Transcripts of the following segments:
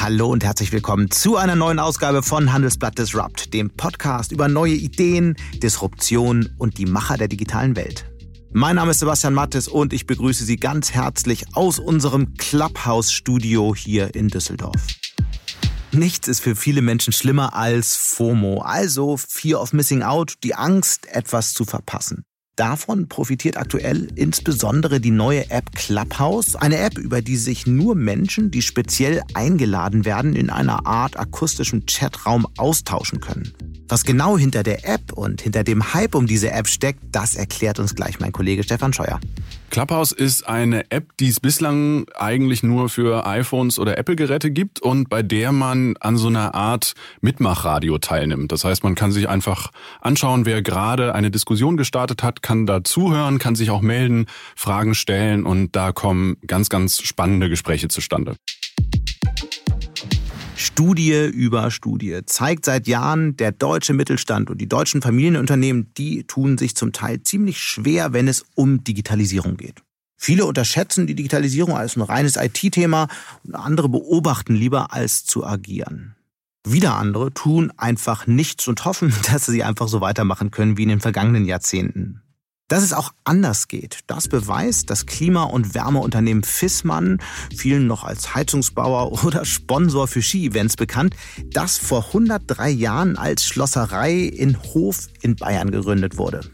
Hallo und herzlich willkommen zu einer neuen Ausgabe von Handelsblatt Disrupt, dem Podcast über neue Ideen, Disruption und die Macher der digitalen Welt. Mein Name ist Sebastian Mattes und ich begrüße Sie ganz herzlich aus unserem Clubhouse-Studio hier in Düsseldorf. Nichts ist für viele Menschen schlimmer als FOMO, also Fear of Missing Out, die Angst, etwas zu verpassen. Davon profitiert aktuell insbesondere die neue App Clubhouse, eine App, über die sich nur Menschen, die speziell eingeladen werden, in einer Art akustischem Chatraum austauschen können. Was genau hinter der App und hinter dem Hype um diese App steckt, das erklärt uns gleich mein Kollege Stefan Scheuer. Clubhouse ist eine App, die es bislang eigentlich nur für iPhones oder Apple-Geräte gibt und bei der man an so einer Art Mitmachradio teilnimmt. Das heißt, man kann sich einfach anschauen, wer gerade eine Diskussion gestartet hat, kann da zuhören, kann sich auch melden, Fragen stellen und da kommen ganz, ganz spannende Gespräche zustande. Studie über Studie zeigt seit Jahren, der deutsche Mittelstand und die deutschen Familienunternehmen, die tun sich zum Teil ziemlich schwer, wenn es um Digitalisierung geht. Viele unterschätzen die Digitalisierung als ein reines IT-Thema und andere beobachten lieber als zu agieren. Wieder andere tun einfach nichts und hoffen, dass sie einfach so weitermachen können wie in den vergangenen Jahrzehnten. Dass es auch anders geht, das beweist das Klima- und Wärmeunternehmen Fissmann, vielen noch als Heizungsbauer oder Sponsor für Ski-Events bekannt, das vor 103 Jahren als Schlosserei in Hof in Bayern gegründet wurde.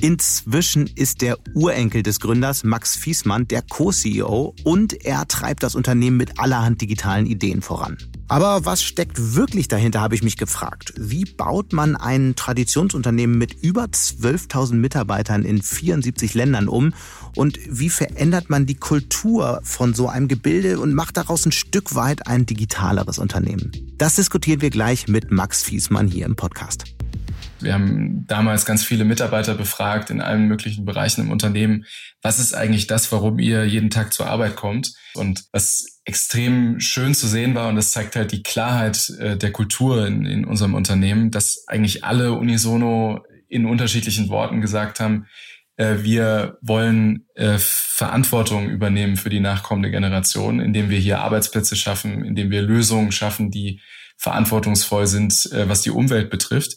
Inzwischen ist der Urenkel des Gründers Max Fiesmann der Co-CEO und er treibt das Unternehmen mit allerhand digitalen Ideen voran. Aber was steckt wirklich dahinter, habe ich mich gefragt. Wie baut man ein Traditionsunternehmen mit über 12.000 Mitarbeitern in 74 Ländern um? Und wie verändert man die Kultur von so einem Gebilde und macht daraus ein Stück weit ein digitaleres Unternehmen? Das diskutieren wir gleich mit Max Fiesmann hier im Podcast. Wir haben damals ganz viele Mitarbeiter befragt in allen möglichen Bereichen im Unternehmen. Was ist eigentlich das, warum ihr jeden Tag zur Arbeit kommt? Und was extrem schön zu sehen war, und das zeigt halt die Klarheit äh, der Kultur in, in unserem Unternehmen, dass eigentlich alle unisono in unterschiedlichen Worten gesagt haben, äh, wir wollen äh, Verantwortung übernehmen für die nachkommende Generation, indem wir hier Arbeitsplätze schaffen, indem wir Lösungen schaffen, die verantwortungsvoll sind, äh, was die Umwelt betrifft.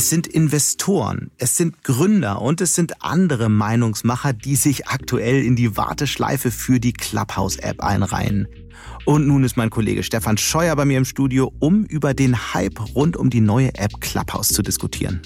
Es sind Investoren, es sind Gründer und es sind andere Meinungsmacher, die sich aktuell in die Warteschleife für die Clubhouse-App einreihen. Und nun ist mein Kollege Stefan Scheuer bei mir im Studio, um über den Hype rund um die neue App Clubhouse zu diskutieren.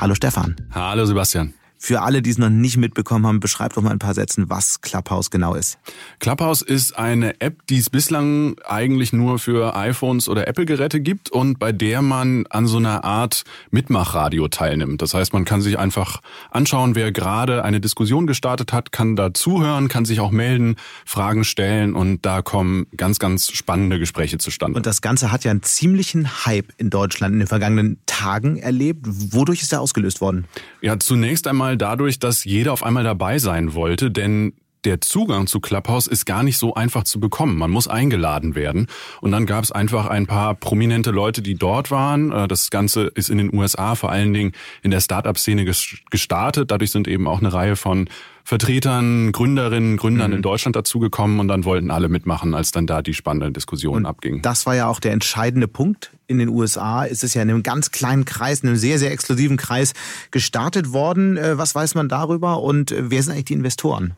Hallo Stefan. Hallo Sebastian. Für alle, die es noch nicht mitbekommen haben, beschreib doch mal ein paar Sätzen, was Clubhouse genau ist. Clubhouse ist eine App, die es bislang eigentlich nur für iPhones oder Apple-Geräte gibt und bei der man an so einer Art Mitmachradio teilnimmt. Das heißt, man kann sich einfach anschauen, wer gerade eine Diskussion gestartet hat, kann da zuhören, kann sich auch melden, Fragen stellen und da kommen ganz, ganz spannende Gespräche zustande. Und das Ganze hat ja einen ziemlichen Hype in Deutschland in den vergangenen Tagen erlebt. Wodurch ist er ausgelöst worden? Ja, zunächst einmal einmal dadurch, dass jeder auf einmal dabei sein wollte, denn der Zugang zu Clubhouse ist gar nicht so einfach zu bekommen. Man muss eingeladen werden. Und dann gab es einfach ein paar prominente Leute, die dort waren. Äh, das Ganze ist in den USA vor allen Dingen in der Startup-Szene gestartet. Dadurch sind eben auch eine Reihe von Vertretern, Gründerinnen, Gründern mhm. in Deutschland dazugekommen und dann wollten alle mitmachen, als dann da die spannende Diskussion abging. Das war ja auch der entscheidende Punkt. In den USA ist es ja in einem ganz kleinen Kreis, in einem sehr, sehr exklusiven Kreis gestartet worden. Äh, was weiß man darüber und äh, wer sind eigentlich die Investoren?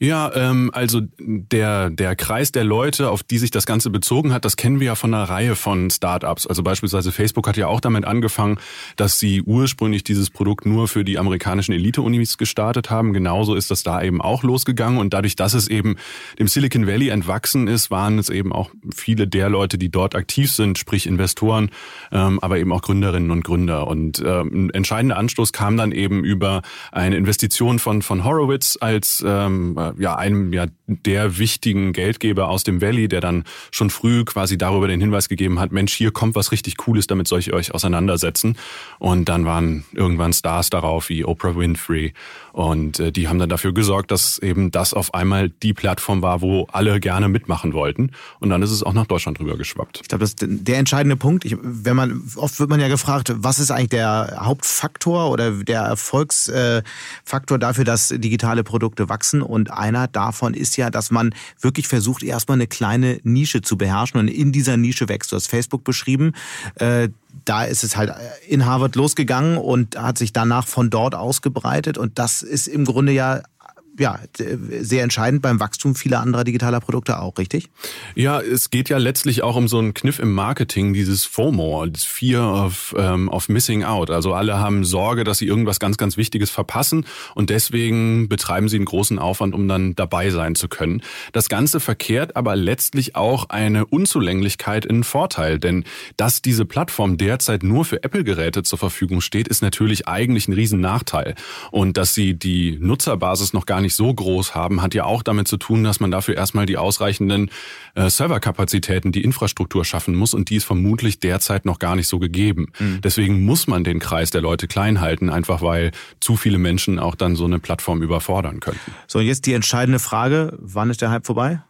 Ja, ähm, also der, der Kreis der Leute, auf die sich das Ganze bezogen hat, das kennen wir ja von einer Reihe von Startups. Also beispielsweise Facebook hat ja auch damit angefangen, dass sie ursprünglich dieses Produkt nur für die amerikanischen Elite-Unis gestartet haben. Genauso ist das da eben auch losgegangen. Und dadurch, dass es eben dem Silicon Valley entwachsen ist, waren es eben auch viele der Leute, die dort aktiv sind, sprich Investoren, ähm, aber eben auch Gründerinnen und Gründer. Und ähm, ein entscheidender Anstoß kam dann eben über eine Investition von, von Horowitz als ähm, ähm, äh, ja einem ja der wichtigen Geldgeber aus dem Valley, der dann schon früh quasi darüber den Hinweis gegeben hat, Mensch, hier kommt was richtig Cooles, damit soll ich euch auseinandersetzen. Und dann waren irgendwann Stars darauf wie Oprah Winfrey und äh, die haben dann dafür gesorgt, dass eben das auf einmal die Plattform war, wo alle gerne mitmachen wollten. Und dann ist es auch nach Deutschland rüber geschwappt. Ich glaube, das ist der entscheidende Punkt. Ich, wenn man oft wird man ja gefragt, was ist eigentlich der Hauptfaktor oder der Erfolgsfaktor dafür, dass digitale Produkte wachsen? Und einer davon ist ja, dass man wirklich versucht, erstmal eine kleine Nische zu beherrschen und in dieser Nische wächst. Du hast Facebook beschrieben. Äh, da ist es halt in Harvard losgegangen und hat sich danach von dort ausgebreitet. Und das ist im Grunde ja ja, sehr entscheidend beim Wachstum vieler anderer digitaler Produkte auch, richtig? Ja, es geht ja letztlich auch um so einen Kniff im Marketing, dieses FOMO, das Fear of, ähm, of Missing Out. Also alle haben Sorge, dass sie irgendwas ganz, ganz Wichtiges verpassen und deswegen betreiben sie einen großen Aufwand, um dann dabei sein zu können. Das Ganze verkehrt aber letztlich auch eine Unzulänglichkeit in Vorteil, denn dass diese Plattform derzeit nur für Apple-Geräte zur Verfügung steht, ist natürlich eigentlich ein Riesennachteil. Und dass sie die Nutzerbasis noch gar nicht so groß haben, hat ja auch damit zu tun, dass man dafür erstmal die ausreichenden äh, Serverkapazitäten, die Infrastruktur schaffen muss und die ist vermutlich derzeit noch gar nicht so gegeben. Mhm. Deswegen muss man den Kreis der Leute klein halten, einfach weil zu viele Menschen auch dann so eine Plattform überfordern könnten. So, jetzt die entscheidende Frage, wann ist der Hype vorbei?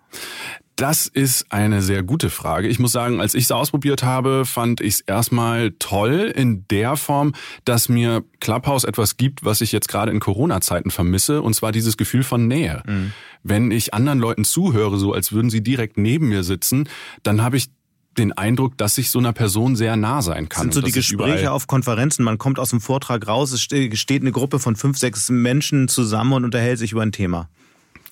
Das ist eine sehr gute Frage. Ich muss sagen, als ich es ausprobiert habe, fand ich es erstmal toll in der Form, dass mir Clubhouse etwas gibt, was ich jetzt gerade in Corona-Zeiten vermisse, und zwar dieses Gefühl von Nähe. Mhm. Wenn ich anderen Leuten zuhöre, so als würden sie direkt neben mir sitzen, dann habe ich den Eindruck, dass ich so einer Person sehr nah sein kann. Das sind so die Gespräche auf Konferenzen. Man kommt aus dem Vortrag raus, es steht eine Gruppe von fünf, sechs Menschen zusammen und unterhält sich über ein Thema.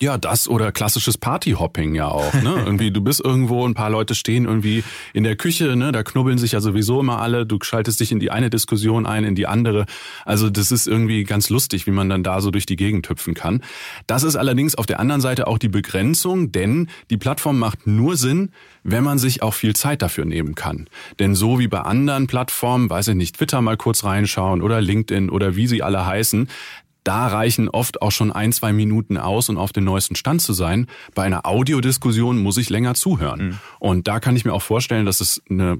Ja, das oder klassisches Partyhopping ja auch. Ne? irgendwie, du bist irgendwo, ein paar Leute stehen irgendwie in der Küche, ne? da knubbeln sich ja sowieso immer alle. Du schaltest dich in die eine Diskussion ein, in die andere. Also das ist irgendwie ganz lustig, wie man dann da so durch die Gegend hüpfen kann. Das ist allerdings auf der anderen Seite auch die Begrenzung, denn die Plattform macht nur Sinn, wenn man sich auch viel Zeit dafür nehmen kann. Denn so wie bei anderen Plattformen, weiß ich nicht, Twitter mal kurz reinschauen oder LinkedIn oder wie sie alle heißen, da reichen oft auch schon ein, zwei Minuten aus, um auf den neuesten Stand zu sein. Bei einer Audiodiskussion muss ich länger zuhören. Mhm. Und da kann ich mir auch vorstellen, dass es eine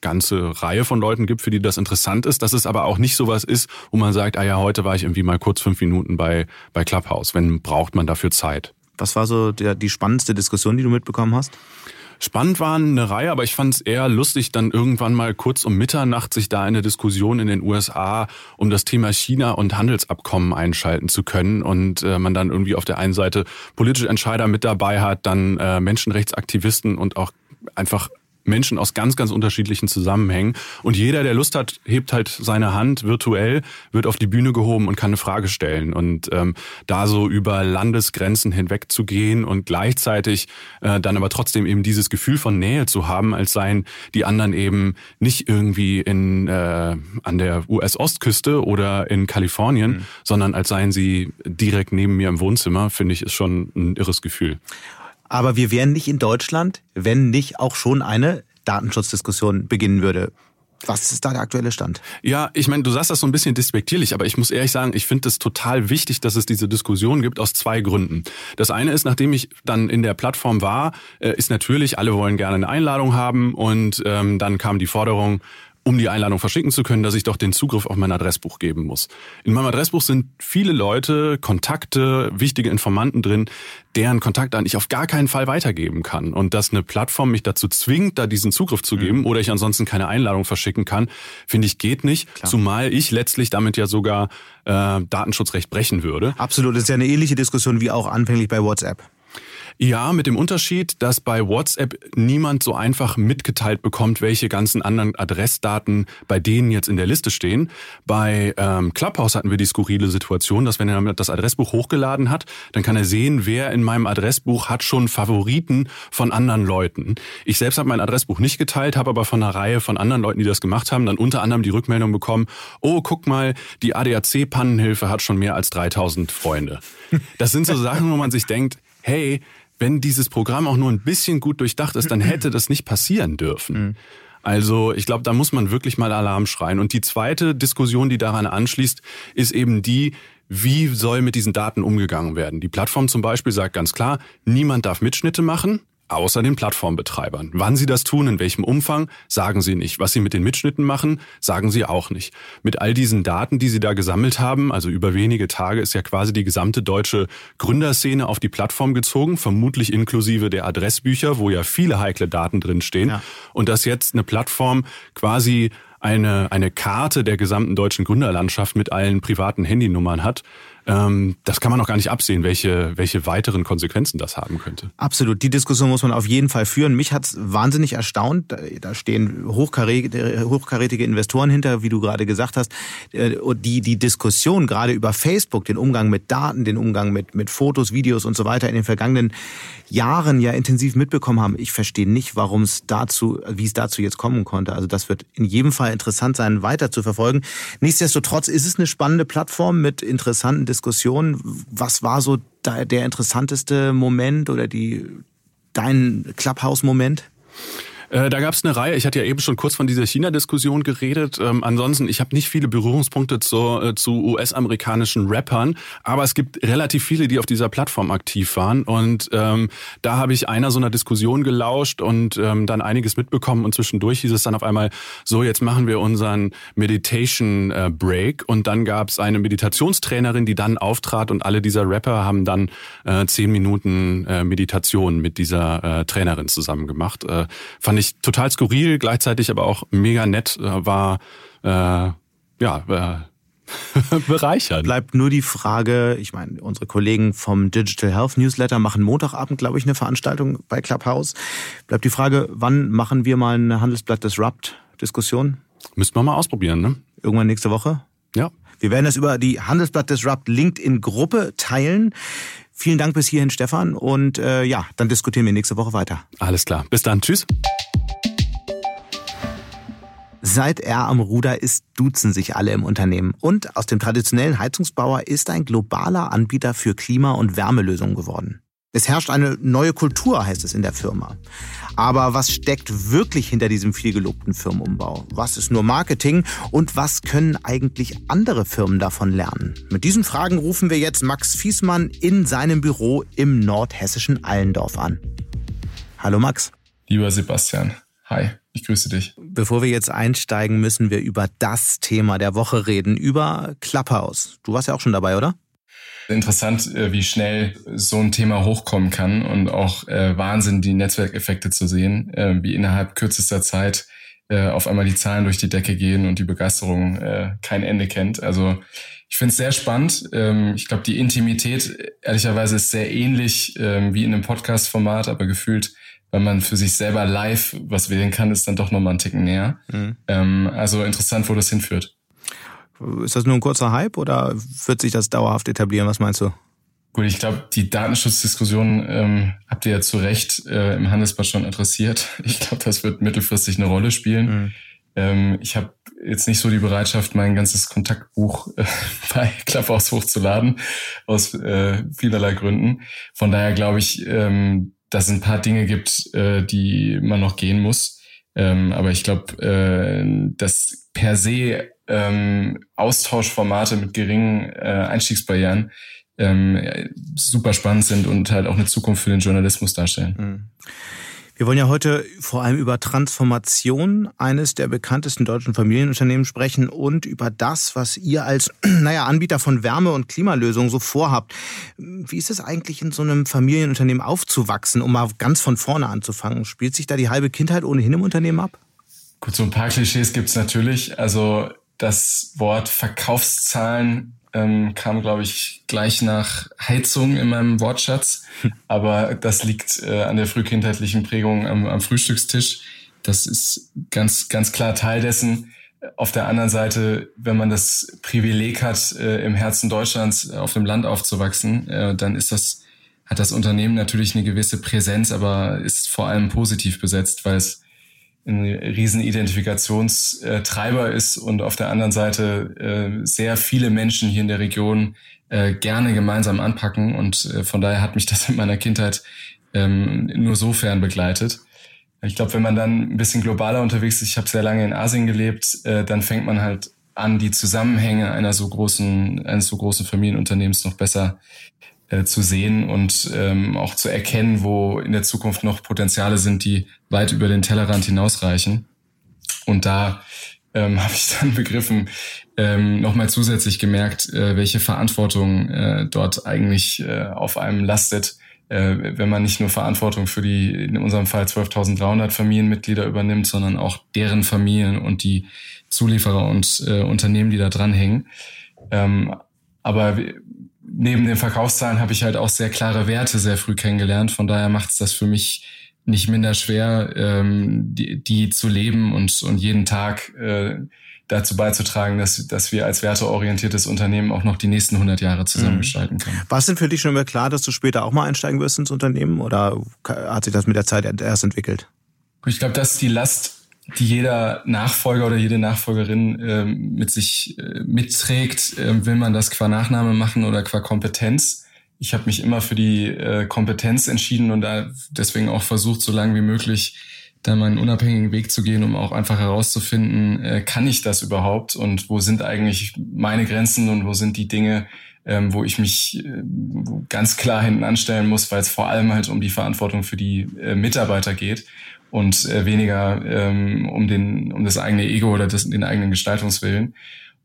ganze Reihe von Leuten gibt, für die das interessant ist, dass es aber auch nicht sowas ist, wo man sagt, ah ja, heute war ich irgendwie mal kurz fünf Minuten bei, bei Clubhouse. Wenn braucht man dafür Zeit. Was war so der, die spannendste Diskussion, die du mitbekommen hast? Spannend waren eine Reihe, aber ich fand es eher lustig, dann irgendwann mal kurz um Mitternacht sich da eine Diskussion in den USA um das Thema China und Handelsabkommen einschalten zu können und äh, man dann irgendwie auf der einen Seite politische Entscheider mit dabei hat, dann äh, Menschenrechtsaktivisten und auch einfach Menschen aus ganz, ganz unterschiedlichen Zusammenhängen. Und jeder, der Lust hat, hebt halt seine Hand virtuell, wird auf die Bühne gehoben und kann eine Frage stellen. Und ähm, da so über Landesgrenzen hinweg zu gehen und gleichzeitig äh, dann aber trotzdem eben dieses Gefühl von Nähe zu haben, als seien die anderen eben nicht irgendwie in äh, an der US-Ostküste oder in Kalifornien, mhm. sondern als seien sie direkt neben mir im Wohnzimmer, finde ich, ist schon ein irres Gefühl. Aber wir wären nicht in Deutschland, wenn nicht auch schon eine Datenschutzdiskussion beginnen würde. Was ist da der aktuelle Stand? Ja, ich meine, du sagst das so ein bisschen despektierlich, aber ich muss ehrlich sagen, ich finde es total wichtig, dass es diese Diskussion gibt aus zwei Gründen. Das eine ist, nachdem ich dann in der Plattform war, äh, ist natürlich, alle wollen gerne eine Einladung haben und ähm, dann kam die Forderung, um die Einladung verschicken zu können, dass ich doch den Zugriff auf mein Adressbuch geben muss. In meinem Adressbuch sind viele Leute, Kontakte, wichtige Informanten drin, deren Kontaktdaten ich auf gar keinen Fall weitergeben kann. Und dass eine Plattform mich dazu zwingt, da diesen Zugriff zu geben mhm. oder ich ansonsten keine Einladung verschicken kann, finde ich geht nicht. Klar. Zumal ich letztlich damit ja sogar äh, Datenschutzrecht brechen würde. Absolut, das ist ja eine ähnliche Diskussion wie auch anfänglich bei WhatsApp. Ja, mit dem Unterschied, dass bei WhatsApp niemand so einfach mitgeteilt bekommt, welche ganzen anderen Adressdaten bei denen jetzt in der Liste stehen. Bei ähm, Clubhouse hatten wir die skurrile Situation, dass wenn er das Adressbuch hochgeladen hat, dann kann er sehen, wer in meinem Adressbuch hat schon Favoriten von anderen Leuten. Ich selbst habe mein Adressbuch nicht geteilt, habe aber von einer Reihe von anderen Leuten, die das gemacht haben, dann unter anderem die Rückmeldung bekommen, oh, guck mal, die ADAC-Pannenhilfe hat schon mehr als 3000 Freunde. Das sind so Sachen, wo man sich denkt, hey, wenn dieses Programm auch nur ein bisschen gut durchdacht ist, dann hätte das nicht passieren dürfen. Mhm. Also ich glaube, da muss man wirklich mal Alarm schreien. Und die zweite Diskussion, die daran anschließt, ist eben die, wie soll mit diesen Daten umgegangen werden. Die Plattform zum Beispiel sagt ganz klar, niemand darf Mitschnitte machen außer den Plattformbetreibern. Wann sie das tun, in welchem Umfang, sagen sie nicht. Was sie mit den Mitschnitten machen, sagen sie auch nicht. Mit all diesen Daten, die sie da gesammelt haben, also über wenige Tage ist ja quasi die gesamte deutsche Gründerszene auf die Plattform gezogen, vermutlich inklusive der Adressbücher, wo ja viele heikle Daten drinstehen. Ja. Und dass jetzt eine Plattform quasi eine, eine Karte der gesamten deutschen Gründerlandschaft mit allen privaten Handynummern hat, ähm, das kann man noch gar nicht absehen, welche, welche weiteren Konsequenzen das haben könnte. Absolut. Die Diskussion muss man auf jeden Fall führen. Mich hat es wahnsinnig erstaunt. Da stehen hochkarätige, hochkarätige Investoren hinter, wie du gerade gesagt hast. Äh, die, die Diskussion gerade über Facebook, den Umgang mit Daten, den Umgang mit, mit Fotos, Videos und so weiter in den vergangenen Jahren ja intensiv mitbekommen haben. Ich verstehe nicht, warum es dazu, wie es dazu jetzt kommen konnte. Also das wird in jedem Fall interessant sein, weiter zu verfolgen. Nichtsdestotrotz ist es eine spannende Plattform mit interessanten Diskussionen. Was war so der interessanteste Moment oder die, dein Clubhouse-Moment? Äh, da gab es eine Reihe, ich hatte ja eben schon kurz von dieser China-Diskussion geredet. Ähm, ansonsten, ich habe nicht viele Berührungspunkte zu, äh, zu US-amerikanischen Rappern, aber es gibt relativ viele, die auf dieser Plattform aktiv waren. Und ähm, da habe ich einer so einer Diskussion gelauscht und ähm, dann einiges mitbekommen. Und zwischendurch hieß es dann auf einmal, so jetzt machen wir unseren Meditation äh, Break. Und dann gab es eine Meditationstrainerin, die dann auftrat und alle dieser Rapper haben dann äh, zehn Minuten äh, Meditation mit dieser äh, Trainerin zusammen gemacht. Äh, fand fand ich total skurril, gleichzeitig aber auch mega nett, äh, war äh, ja äh, bereichernd. Bleibt nur die Frage, ich meine, unsere Kollegen vom Digital Health Newsletter machen Montagabend, glaube ich, eine Veranstaltung bei Clubhouse. Bleibt die Frage, wann machen wir mal eine Handelsblatt Disrupt Diskussion? Müssten wir mal ausprobieren, ne? Irgendwann nächste Woche? Ja. Wir werden es über die Handelsblatt Disrupt LinkedIn Gruppe teilen. Vielen Dank bis hierhin, Stefan. Und äh, ja, dann diskutieren wir nächste Woche weiter. Alles klar. Bis dann. Tschüss. Seit er am Ruder ist, duzen sich alle im Unternehmen. Und aus dem traditionellen Heizungsbauer ist ein globaler Anbieter für Klima- und Wärmelösungen geworden. Es herrscht eine neue Kultur, heißt es in der Firma. Aber was steckt wirklich hinter diesem vielgelobten Firmenumbau? Was ist nur Marketing und was können eigentlich andere Firmen davon lernen? Mit diesen Fragen rufen wir jetzt Max Fiesmann in seinem Büro im nordhessischen Allendorf an. Hallo Max. Lieber Sebastian, hi. Ich grüße dich. Bevor wir jetzt einsteigen, müssen wir über das Thema der Woche reden, über Clubhouse. Du warst ja auch schon dabei, oder? Interessant, äh, wie schnell so ein Thema hochkommen kann und auch äh, Wahnsinn, die Netzwerkeffekte zu sehen, äh, wie innerhalb kürzester Zeit äh, auf einmal die Zahlen durch die Decke gehen und die Begeisterung äh, kein Ende kennt. Also ich finde es sehr spannend. Ähm, ich glaube, die Intimität ehrlicherweise ist sehr ähnlich ähm, wie in einem Podcast-Format, aber gefühlt wenn man für sich selber live was wählen kann, ist dann doch nochmal ein Ticken näher. Mhm. Ähm, also interessant, wo das hinführt. Ist das nur ein kurzer Hype oder wird sich das dauerhaft etablieren? Was meinst du? Gut, ich glaube, die Datenschutzdiskussion ähm, habt ihr ja zu Recht äh, im Handelsblatt schon adressiert. Ich glaube, das wird mittelfristig eine Rolle spielen. Mhm. Ähm, ich habe jetzt nicht so die Bereitschaft, mein ganzes Kontaktbuch äh, bei Clubhouse hochzuladen, aus äh, vielerlei Gründen. Von daher glaube ich, ähm, dass es ein paar Dinge gibt, äh, die man noch gehen muss. Ähm, aber ich glaube, äh, dass per se ähm, Austauschformate mit geringen äh, Einstiegsbarrieren ähm, super spannend sind und halt auch eine Zukunft für den Journalismus darstellen. Mhm. Wir wollen ja heute vor allem über Transformation eines der bekanntesten deutschen Familienunternehmen sprechen und über das, was ihr als naja, Anbieter von Wärme- und Klimalösungen so vorhabt. Wie ist es eigentlich in so einem Familienunternehmen aufzuwachsen, um mal ganz von vorne anzufangen? Spielt sich da die halbe Kindheit ohnehin im Unternehmen ab? Gut, so ein paar Klischees gibt's natürlich. Also das Wort Verkaufszahlen ähm, kam, glaube ich, gleich nach Heizung in meinem Wortschatz. Aber das liegt äh, an der frühkindheitlichen Prägung am, am Frühstückstisch. Das ist ganz, ganz klar Teil dessen. Auf der anderen Seite, wenn man das Privileg hat, äh, im Herzen Deutschlands auf dem Land aufzuwachsen, äh, dann ist das, hat das Unternehmen natürlich eine gewisse Präsenz, aber ist vor allem positiv besetzt, weil es ein riesen Identifikationstreiber ist und auf der anderen Seite äh, sehr viele Menschen hier in der Region äh, gerne gemeinsam anpacken und äh, von daher hat mich das in meiner Kindheit ähm, nur sofern begleitet. Ich glaube, wenn man dann ein bisschen globaler unterwegs ist, ich habe sehr lange in Asien gelebt, dann fängt man halt an, die Zusammenhänge einer so großen, eines so großen Familienunternehmens noch besser äh, zu sehen und ähm, auch zu erkennen, wo in der Zukunft noch Potenziale sind, die weit über den Tellerrand hinausreichen. Und da ähm, habe ich dann begriffen, ähm, nochmal zusätzlich gemerkt, äh, welche Verantwortung äh, dort eigentlich äh, auf einem lastet, äh, wenn man nicht nur Verantwortung für die, in unserem Fall 12.300 Familienmitglieder übernimmt, sondern auch deren Familien und die Zulieferer und äh, Unternehmen, die da dranhängen. Ähm, aber neben den Verkaufszahlen habe ich halt auch sehr klare Werte sehr früh kennengelernt. Von daher macht es das für mich nicht minder schwer, ähm, die, die zu leben und, und jeden Tag äh, dazu beizutragen, dass, dass wir als werteorientiertes Unternehmen auch noch die nächsten 100 Jahre zusammengestalten können. War es denn für dich schon immer klar, dass du später auch mal einsteigen wirst ins Unternehmen oder hat sich das mit der Zeit erst entwickelt? Ich glaube, das ist die Last, die jeder Nachfolger oder jede Nachfolgerin ähm, mit sich äh, mitträgt. Ähm, will man das qua Nachname machen oder qua Kompetenz? Ich habe mich immer für die äh, Kompetenz entschieden und da deswegen auch versucht, so lange wie möglich da meinen unabhängigen Weg zu gehen, um auch einfach herauszufinden, äh, kann ich das überhaupt und wo sind eigentlich meine Grenzen und wo sind die Dinge, ähm, wo ich mich äh, ganz klar hinten anstellen muss, weil es vor allem halt um die Verantwortung für die äh, Mitarbeiter geht und äh, weniger ähm, um den um das eigene Ego oder das, den eigenen Gestaltungswillen.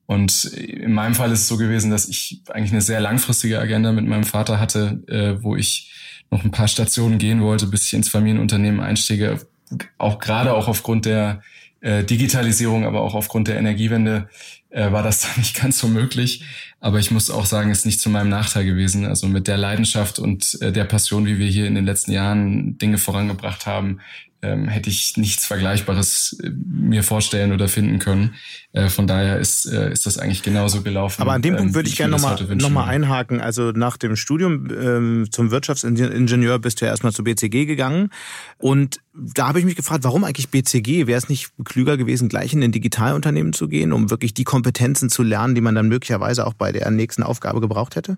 Und in meinem Fall ist es so gewesen, dass ich eigentlich eine sehr langfristige Agenda mit meinem Vater hatte, äh, wo ich noch ein paar Stationen gehen wollte, bis ich ins Familienunternehmen einstiege. Auch gerade auch aufgrund der äh, Digitalisierung, aber auch aufgrund der Energiewende äh, war das dann nicht ganz so möglich. Aber ich muss auch sagen, es ist nicht zu meinem Nachteil gewesen. Also mit der Leidenschaft und äh, der Passion, wie wir hier in den letzten Jahren Dinge vorangebracht haben, ähm, hätte ich nichts Vergleichbares äh, mir vorstellen oder finden können. Äh, von daher ist, äh, ist das eigentlich genauso gelaufen. Aber an dem Punkt ähm, würde ich, ich gerne nochmal noch mal einhaken. Also nach dem Studium ähm, zum Wirtschaftsingenieur bist du ja erstmal zu BCG gegangen. Und da habe ich mich gefragt, warum eigentlich BCG? Wäre es nicht klüger gewesen, gleich in ein Digitalunternehmen zu gehen, um wirklich die Kompetenzen zu lernen, die man dann möglicherweise auch bei der nächsten Aufgabe gebraucht hätte?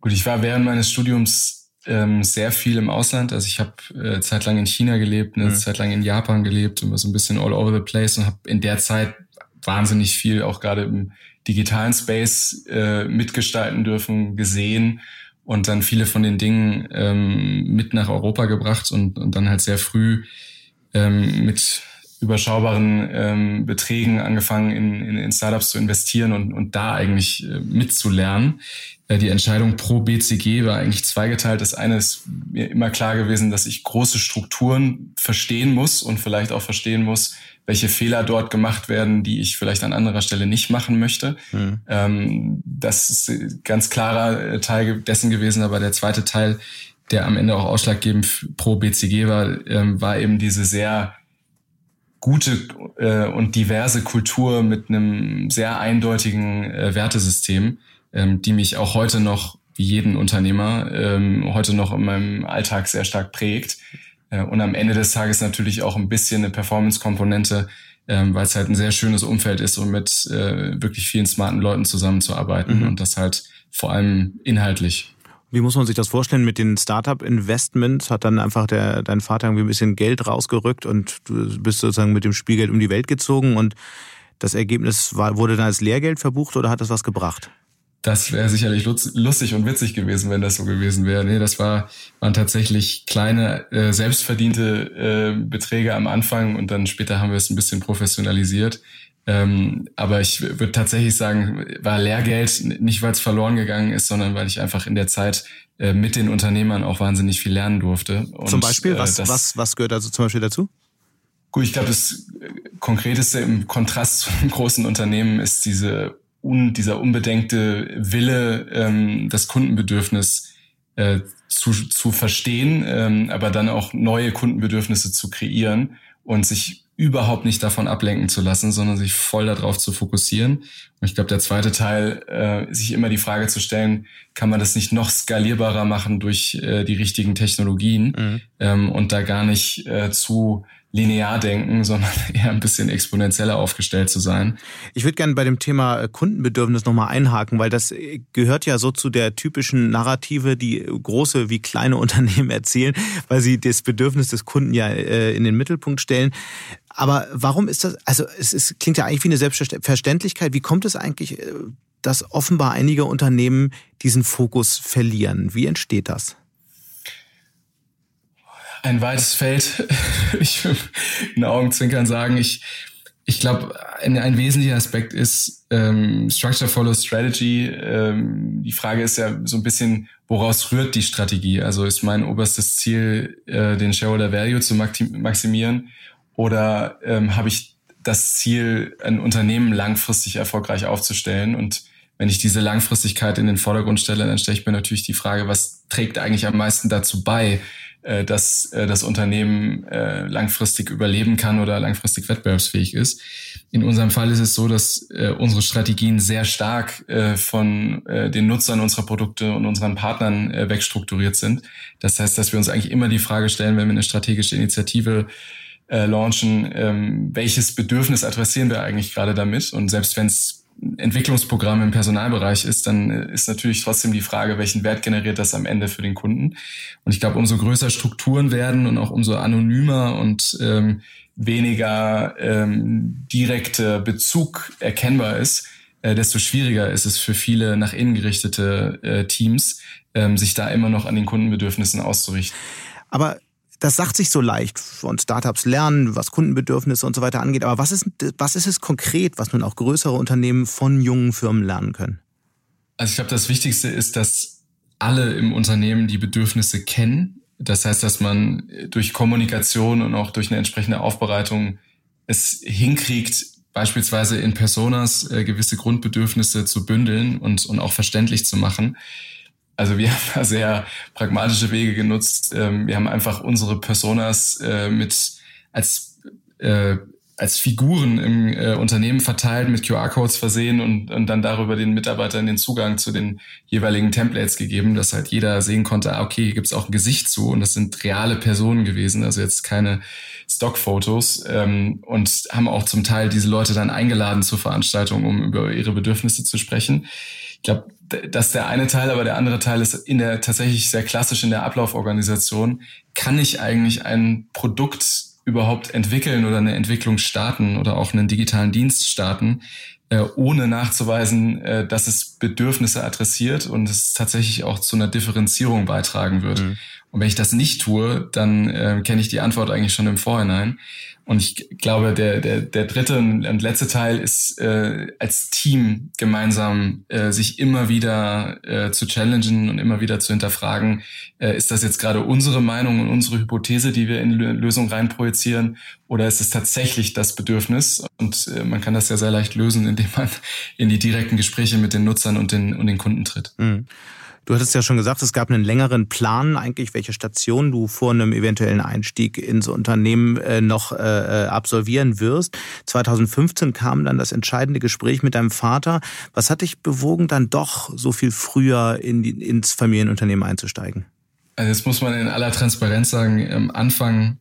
Gut, ich war während meines Studiums ähm, sehr viel im Ausland. Also ich habe äh, zeitlang in China gelebt, eine mhm. Zeit lang in Japan gelebt und war so ein bisschen all over the place und habe in der Zeit wahnsinnig viel auch gerade im digitalen Space äh, mitgestalten dürfen, gesehen und dann viele von den Dingen ähm, mit nach Europa gebracht und, und dann halt sehr früh ähm, mit überschaubaren ähm, Beträgen angefangen, in, in, in Startups zu investieren und, und da eigentlich äh, mitzulernen. Äh, die Entscheidung pro BCG war eigentlich zweigeteilt. Das eine ist mir immer klar gewesen, dass ich große Strukturen verstehen muss und vielleicht auch verstehen muss, welche Fehler dort gemacht werden, die ich vielleicht an anderer Stelle nicht machen möchte. Mhm. Ähm, das ist ganz klarer äh, Teil dessen gewesen, aber der zweite Teil, der am Ende auch ausschlaggebend pro BCG war, ähm, war eben diese sehr gute äh, und diverse Kultur mit einem sehr eindeutigen äh, Wertesystem, ähm, die mich auch heute noch, wie jeden Unternehmer, ähm, heute noch in meinem Alltag sehr stark prägt. Äh, und am Ende des Tages natürlich auch ein bisschen eine Performance-Komponente, ähm, weil es halt ein sehr schönes Umfeld ist, um mit äh, wirklich vielen smarten Leuten zusammenzuarbeiten mhm. und das halt vor allem inhaltlich. Wie muss man sich das vorstellen mit den Startup-Investments? Hat dann einfach der, dein Vater irgendwie ein bisschen Geld rausgerückt und du bist sozusagen mit dem Spielgeld um die Welt gezogen und das Ergebnis war, wurde dann als Lehrgeld verbucht oder hat das was gebracht? Das wäre sicherlich lustig und witzig gewesen, wenn das so gewesen wäre. Nee, das war, waren tatsächlich kleine, äh, selbstverdiente äh, Beträge am Anfang und dann später haben wir es ein bisschen professionalisiert. Ähm, aber ich würde tatsächlich sagen, war Lehrgeld nicht, weil es verloren gegangen ist, sondern weil ich einfach in der Zeit äh, mit den Unternehmern auch wahnsinnig viel lernen durfte. Und, zum Beispiel, was, äh, das, was, was gehört also zum Beispiel dazu? Gut, ich glaube, das Konkreteste im Kontrast zu einem großen Unternehmen ist diese un, dieser unbedenkte Wille, ähm, das Kundenbedürfnis äh, zu, zu verstehen, ähm, aber dann auch neue Kundenbedürfnisse zu kreieren und sich überhaupt nicht davon ablenken zu lassen, sondern sich voll darauf zu fokussieren. Und ich glaube, der zweite Teil, äh, sich immer die Frage zu stellen, kann man das nicht noch skalierbarer machen durch äh, die richtigen Technologien mhm. ähm, und da gar nicht äh, zu linear denken, sondern eher ein bisschen exponentieller aufgestellt zu sein. Ich würde gerne bei dem Thema äh, Kundenbedürfnis nochmal einhaken, weil das äh, gehört ja so zu der typischen Narrative, die große wie kleine Unternehmen erzählen, weil sie das Bedürfnis des Kunden ja äh, in den Mittelpunkt stellen. Aber warum ist das, also es, es klingt ja eigentlich wie eine Selbstverständlichkeit. Wie kommt es eigentlich, dass offenbar einige Unternehmen diesen Fokus verlieren? Wie entsteht das? ein weites Feld. ich will in Augenzwinkern sagen, ich, ich glaube, ein, ein wesentlicher Aspekt ist ähm, Structure Follows Strategy. Ähm, die Frage ist ja so ein bisschen, woraus rührt die Strategie? Also ist mein oberstes Ziel, äh, den Shareholder Value zu maximieren oder ähm, habe ich das Ziel, ein Unternehmen langfristig erfolgreich aufzustellen? Und wenn ich diese Langfristigkeit in den Vordergrund stelle, dann stelle ich mir natürlich die Frage, was trägt eigentlich am meisten dazu bei, äh, dass äh, das Unternehmen äh, langfristig überleben kann oder langfristig wettbewerbsfähig ist. In unserem Fall ist es so, dass unsere Strategien sehr stark von den Nutzern unserer Produkte und unseren Partnern wegstrukturiert sind. Das heißt, dass wir uns eigentlich immer die Frage stellen, wenn wir eine strategische Initiative launchen, ähm, welches Bedürfnis adressieren wir eigentlich gerade damit? Und selbst wenn es Entwicklungsprogramm im Personalbereich ist, dann ist natürlich trotzdem die Frage, welchen Wert generiert das am Ende für den Kunden. Und ich glaube, umso größer Strukturen werden und auch umso anonymer und ähm, weniger ähm, direkter Bezug erkennbar ist, äh, desto schwieriger ist es für viele nach innen gerichtete äh, Teams, ähm, sich da immer noch an den Kundenbedürfnissen auszurichten. Aber das sagt sich so leicht von Startups lernen, was Kundenbedürfnisse und so weiter angeht. Aber was ist, was ist es konkret, was nun auch größere Unternehmen von jungen Firmen lernen können? Also ich glaube, das Wichtigste ist, dass alle im Unternehmen die Bedürfnisse kennen. Das heißt, dass man durch Kommunikation und auch durch eine entsprechende Aufbereitung es hinkriegt, beispielsweise in Personas äh, gewisse Grundbedürfnisse zu bündeln und, und auch verständlich zu machen. Also wir haben da sehr pragmatische Wege genutzt. Ähm, wir haben einfach unsere Personas äh, mit als äh, als Figuren im äh, Unternehmen verteilt, mit QR-Codes versehen und, und dann darüber den Mitarbeitern den Zugang zu den jeweiligen Templates gegeben, dass halt jeder sehen konnte, ah, okay, hier gibt's auch ein Gesicht zu und das sind reale Personen gewesen, also jetzt keine Stockfotos ähm, und haben auch zum Teil diese Leute dann eingeladen zur Veranstaltung, um über ihre Bedürfnisse zu sprechen. Ich glaube, das ist der eine Teil, aber der andere Teil ist in der tatsächlich sehr klassisch in der Ablauforganisation. Kann ich eigentlich ein Produkt überhaupt entwickeln oder eine Entwicklung starten oder auch einen digitalen Dienst starten, äh, ohne nachzuweisen, äh, dass es Bedürfnisse adressiert und es tatsächlich auch zu einer Differenzierung beitragen wird. Mhm. Und wenn ich das nicht tue, dann äh, kenne ich die Antwort eigentlich schon im Vorhinein. Und ich glaube, der, der, der dritte und letzte Teil ist, äh, als Team gemeinsam äh, sich immer wieder äh, zu challengen und immer wieder zu hinterfragen, äh, ist das jetzt gerade unsere Meinung und unsere Hypothese, die wir in Lösung reinprojizieren, oder ist es tatsächlich das Bedürfnis? Und äh, man kann das ja sehr leicht lösen, indem man in die direkten Gespräche mit den Nutzern und den, und den Kunden tritt. Mhm. Du hattest ja schon gesagt, es gab einen längeren Plan, eigentlich, welche Station du vor einem eventuellen Einstieg ins Unternehmen äh, noch äh, äh absolvieren wirst. 2015 kam dann das entscheidende Gespräch mit deinem Vater. Was hat dich bewogen, dann doch so viel früher in die, ins Familienunternehmen einzusteigen? Also jetzt muss man in aller Transparenz sagen, am Anfang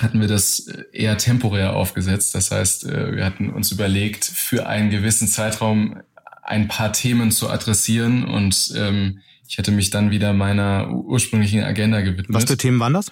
hatten wir das eher temporär aufgesetzt. Das heißt, wir hatten uns überlegt, für einen gewissen Zeitraum ein paar Themen zu adressieren und ähm, ich hätte mich dann wieder meiner ursprünglichen Agenda gewidmet. Was für Themen waren das?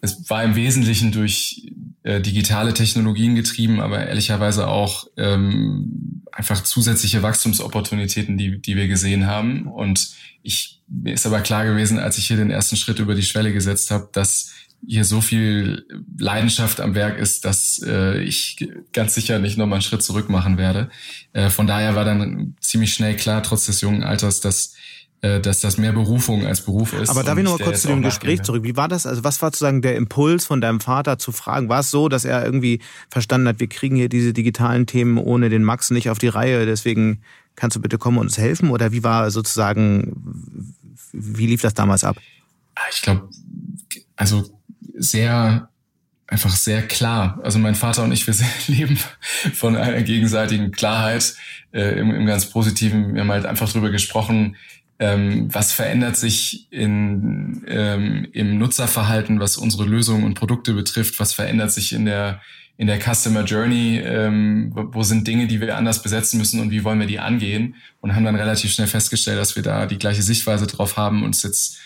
Es war im Wesentlichen durch äh, digitale Technologien getrieben, aber ehrlicherweise auch ähm, einfach zusätzliche Wachstumsopportunitäten, die, die wir gesehen haben. Und ich, mir ist aber klar gewesen, als ich hier den ersten Schritt über die Schwelle gesetzt habe, dass hier so viel Leidenschaft am Werk ist, dass äh, ich ganz sicher nicht nochmal einen Schritt zurück machen werde. Äh, von daher war dann ziemlich schnell klar, trotz des jungen Alters, dass dass das mehr Berufung als Beruf ist. Aber darf ich noch mal kurz zu dem Gespräch zurück? Wie war das? Also was war sozusagen der Impuls von deinem Vater zu fragen? War es so, dass er irgendwie verstanden hat, wir kriegen hier diese digitalen Themen ohne den Max nicht auf die Reihe, deswegen kannst du bitte kommen und uns helfen? Oder wie war sozusagen, wie lief das damals ab? Ich glaube, also sehr einfach sehr klar. Also mein Vater und ich, wir leben von einer gegenseitigen Klarheit äh, im, im ganz Positiven. Wir haben halt einfach drüber gesprochen, ähm, was verändert sich in, ähm, im Nutzerverhalten, was unsere Lösungen und Produkte betrifft, was verändert sich in der in der Customer Journey, ähm, wo sind Dinge, die wir anders besetzen müssen und wie wollen wir die angehen und haben dann relativ schnell festgestellt, dass wir da die gleiche Sichtweise drauf haben und es jetzt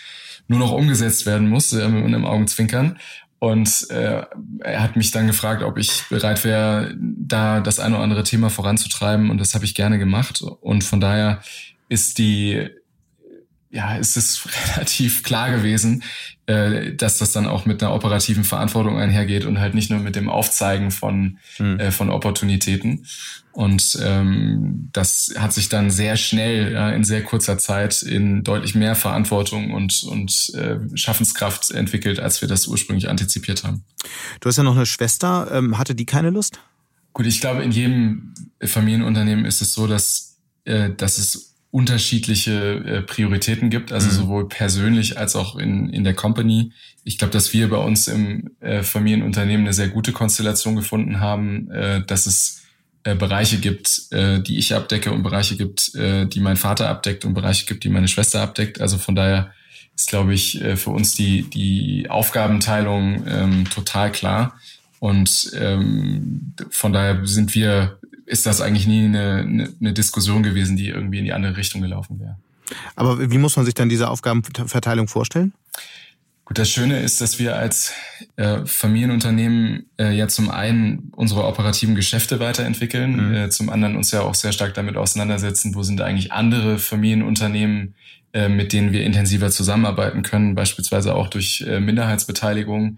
nur noch umgesetzt werden muss, äh, mit einem Augenzwinkern. Und äh, er hat mich dann gefragt, ob ich bereit wäre, da das eine oder andere Thema voranzutreiben. Und das habe ich gerne gemacht. Und von daher ist die ja, es ist relativ klar gewesen, äh, dass das dann auch mit einer operativen Verantwortung einhergeht und halt nicht nur mit dem Aufzeigen von, mhm. äh, von Opportunitäten. Und ähm, das hat sich dann sehr schnell, ja, in sehr kurzer Zeit in deutlich mehr Verantwortung und, und äh, Schaffenskraft entwickelt, als wir das ursprünglich antizipiert haben. Du hast ja noch eine Schwester. Ähm, hatte die keine Lust? Gut, ich glaube, in jedem Familienunternehmen ist es so, dass äh, dass es unterschiedliche äh, Prioritäten gibt, also mhm. sowohl persönlich als auch in, in der Company. Ich glaube, dass wir bei uns im äh, Familienunternehmen eine sehr gute Konstellation gefunden haben, äh, dass es äh, Bereiche gibt, äh, die ich abdecke und Bereiche gibt, äh, die mein Vater abdeckt und Bereiche gibt, die meine Schwester abdeckt. Also von daher ist, glaube ich, äh, für uns die, die Aufgabenteilung ähm, total klar. Und ähm, von daher sind wir, ist das eigentlich nie eine, eine, eine Diskussion gewesen, die irgendwie in die andere Richtung gelaufen wäre. Aber wie muss man sich dann diese Aufgabenverteilung vorstellen? Gut, das Schöne ist, dass wir als äh, Familienunternehmen äh, ja zum einen unsere operativen Geschäfte weiterentwickeln, mhm. äh, zum anderen uns ja auch sehr stark damit auseinandersetzen, wo sind eigentlich andere Familienunternehmen, äh, mit denen wir intensiver zusammenarbeiten können, beispielsweise auch durch äh, Minderheitsbeteiligung.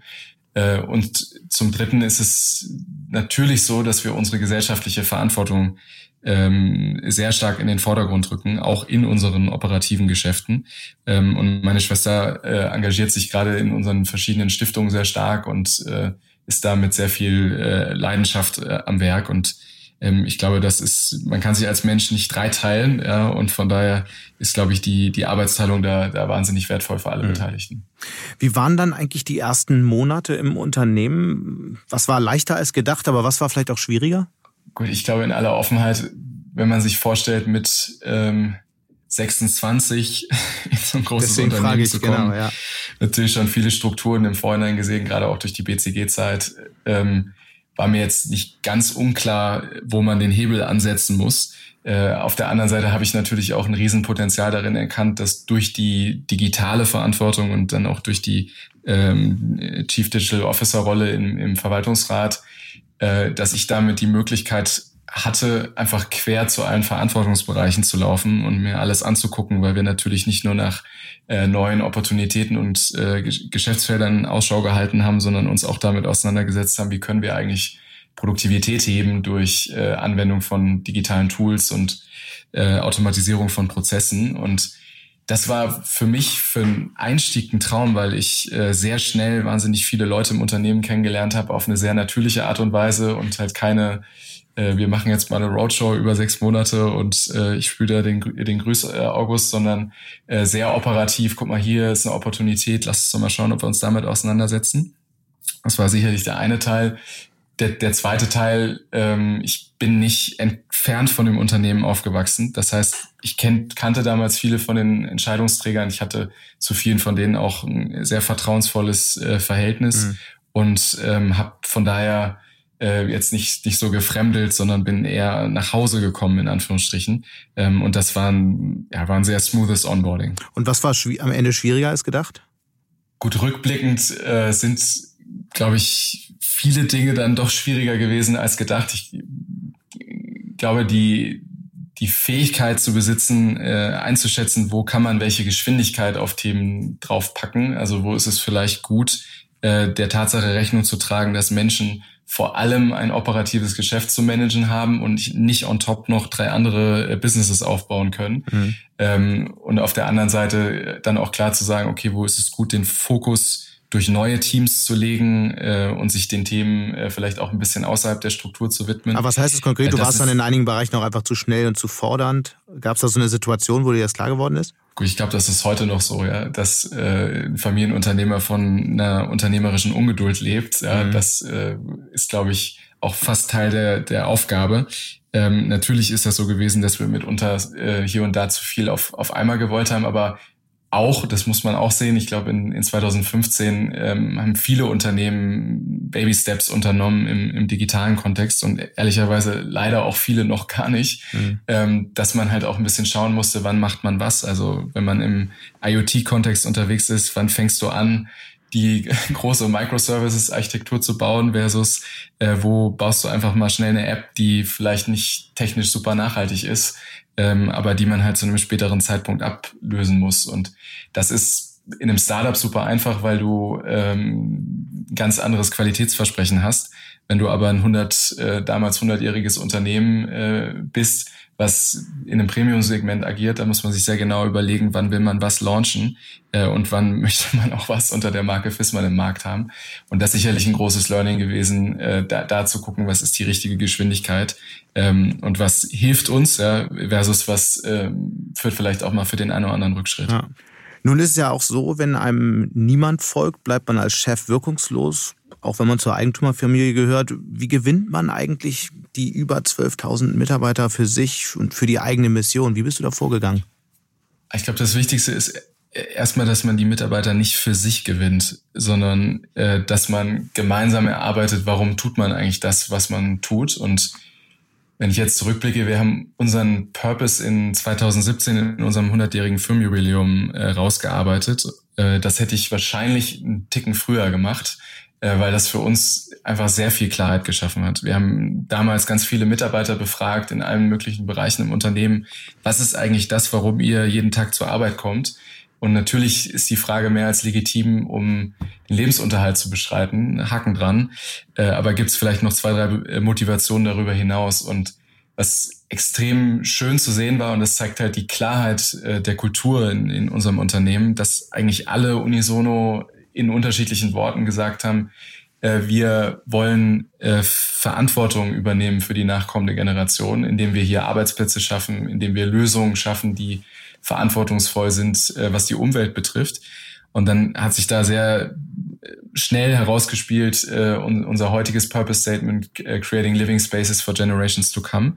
Äh, und zum Dritten ist es natürlich so, dass wir unsere gesellschaftliche Verantwortung ähm, sehr stark in den Vordergrund rücken, auch in unseren operativen Geschäften. Ähm, und meine Schwester äh, engagiert sich gerade in unseren verschiedenen Stiftungen sehr stark und äh, ist da mit sehr viel äh, Leidenschaft äh, am Werk. Und ich glaube, das ist, man kann sich als Mensch nicht dreiteilen, ja, und von daher ist, glaube ich, die, die Arbeitsteilung da, da wahnsinnig wertvoll für alle mhm. Beteiligten. Wie waren dann eigentlich die ersten Monate im Unternehmen? Was war leichter als gedacht, aber was war vielleicht auch schwieriger? Gut, ich glaube in aller Offenheit, wenn man sich vorstellt, mit ähm, 26 in so ein großes Deswegen Unternehmen ich, zu kommen, genau, ja. natürlich schon viele Strukturen im Vorhinein gesehen, gerade auch durch die BCG-Zeit, ähm, war mir jetzt nicht ganz unklar, wo man den Hebel ansetzen muss. Äh, auf der anderen Seite habe ich natürlich auch ein Riesenpotenzial darin erkannt, dass durch die digitale Verantwortung und dann auch durch die ähm, Chief Digital Officer Rolle im, im Verwaltungsrat äh, dass ich damit die Möglichkeit hatte, einfach quer zu allen Verantwortungsbereichen zu laufen und mir alles anzugucken, weil wir natürlich nicht nur nach äh, neuen Opportunitäten und äh, Geschäftsfeldern Ausschau gehalten haben, sondern uns auch damit auseinandergesetzt haben, wie können wir eigentlich Produktivität heben durch äh, Anwendung von digitalen Tools und äh, Automatisierung von Prozessen. Und das war für mich für einen Einstieg ein Traum, weil ich äh, sehr schnell wahnsinnig viele Leute im Unternehmen kennengelernt habe auf eine sehr natürliche Art und Weise und halt keine, äh, wir machen jetzt mal eine Roadshow über sechs Monate und äh, ich spüre da den, den Grüß äh, August, sondern äh, sehr operativ. Guck mal, hier ist eine Opportunität, lass uns doch mal schauen, ob wir uns damit auseinandersetzen. Das war sicherlich der eine Teil der, der zweite Teil, ähm, ich bin nicht entfernt von dem Unternehmen aufgewachsen. Das heißt, ich kenn, kannte damals viele von den Entscheidungsträgern. Ich hatte zu vielen von denen auch ein sehr vertrauensvolles äh, Verhältnis mhm. und ähm, habe von daher äh, jetzt nicht, nicht so gefremdelt, sondern bin eher nach Hause gekommen, in Anführungsstrichen. Ähm, und das war ein, ja, war ein sehr smoothes Onboarding. Und was war am Ende schwieriger als gedacht? Gut, rückblickend äh, sind, glaube ich, viele Dinge dann doch schwieriger gewesen als gedacht. Ich glaube, die, die Fähigkeit zu besitzen, äh, einzuschätzen, wo kann man welche Geschwindigkeit auf Themen draufpacken. Also wo ist es vielleicht gut, äh, der Tatsache Rechnung zu tragen, dass Menschen vor allem ein operatives Geschäft zu managen haben und nicht on top noch drei andere äh, Businesses aufbauen können. Mhm. Ähm, und auf der anderen Seite dann auch klar zu sagen, okay, wo ist es gut, den Fokus durch neue Teams zu legen äh, und sich den Themen äh, vielleicht auch ein bisschen außerhalb der Struktur zu widmen. Aber was heißt das konkret? Du das warst dann in einigen Bereichen auch einfach zu schnell und zu fordernd. Gab es da so eine Situation, wo dir das klar geworden ist? Gut, ich glaube, das ist heute noch so, ja, dass äh, ein Familienunternehmer von einer unternehmerischen Ungeduld lebt. Ja, mhm. Das äh, ist, glaube ich, auch fast Teil der, der Aufgabe. Ähm, natürlich ist das so gewesen, dass wir mitunter äh, hier und da zu viel auf, auf einmal gewollt haben, aber auch, das muss man auch sehen, ich glaube, in, in 2015 ähm, haben viele Unternehmen Baby Steps unternommen im, im digitalen Kontext und ehrlicherweise leider auch viele noch gar nicht, mhm. ähm, dass man halt auch ein bisschen schauen musste, wann macht man was. Also wenn man im IoT-Kontext unterwegs ist, wann fängst du an, die große Microservices-Architektur zu bauen versus äh, wo baust du einfach mal schnell eine App, die vielleicht nicht technisch super nachhaltig ist, ähm, aber die man halt zu einem späteren Zeitpunkt ablösen muss. Und das ist in einem Startup super einfach, weil du ähm, ganz anderes Qualitätsversprechen hast. Wenn du aber ein 100, äh, damals 100-jähriges Unternehmen äh, bist, was in einem Premium-Segment agiert, da muss man sich sehr genau überlegen, wann will man was launchen äh, und wann möchte man auch was unter der Marke Fissmann im Markt haben. Und das ist sicherlich ein großes Learning gewesen, äh, da, da zu gucken, was ist die richtige Geschwindigkeit ähm, und was hilft uns ja, versus was äh, führt vielleicht auch mal für den einen oder anderen Rückschritt. Ja. Nun ist es ja auch so, wenn einem niemand folgt, bleibt man als Chef wirkungslos, auch wenn man zur Eigentümerfamilie gehört. Wie gewinnt man eigentlich die über 12.000 Mitarbeiter für sich und für die eigene Mission? Wie bist du da vorgegangen? Ich glaube, das Wichtigste ist erstmal, dass man die Mitarbeiter nicht für sich gewinnt, sondern äh, dass man gemeinsam erarbeitet, warum tut man eigentlich das, was man tut und wenn ich jetzt zurückblicke, wir haben unseren Purpose in 2017 in unserem 100-jährigen Firmenjubiläum äh, rausgearbeitet. Äh, das hätte ich wahrscheinlich einen Ticken früher gemacht, äh, weil das für uns einfach sehr viel Klarheit geschaffen hat. Wir haben damals ganz viele Mitarbeiter befragt in allen möglichen Bereichen im Unternehmen. Was ist eigentlich das, warum ihr jeden Tag zur Arbeit kommt? Und natürlich ist die Frage mehr als legitim, um den Lebensunterhalt zu beschreiten, Haken dran. Äh, aber gibt es vielleicht noch zwei, drei äh, Motivationen darüber hinaus? Und was extrem schön zu sehen war, und das zeigt halt die Klarheit der Kultur in, in unserem Unternehmen, dass eigentlich alle unisono in unterschiedlichen Worten gesagt haben, wir wollen Verantwortung übernehmen für die nachkommende Generation, indem wir hier Arbeitsplätze schaffen, indem wir Lösungen schaffen, die verantwortungsvoll sind, äh, was die Umwelt betrifft. Und dann hat sich da sehr äh, schnell herausgespielt äh, unser heutiges Purpose Statement, äh, Creating Living Spaces for Generations to Come.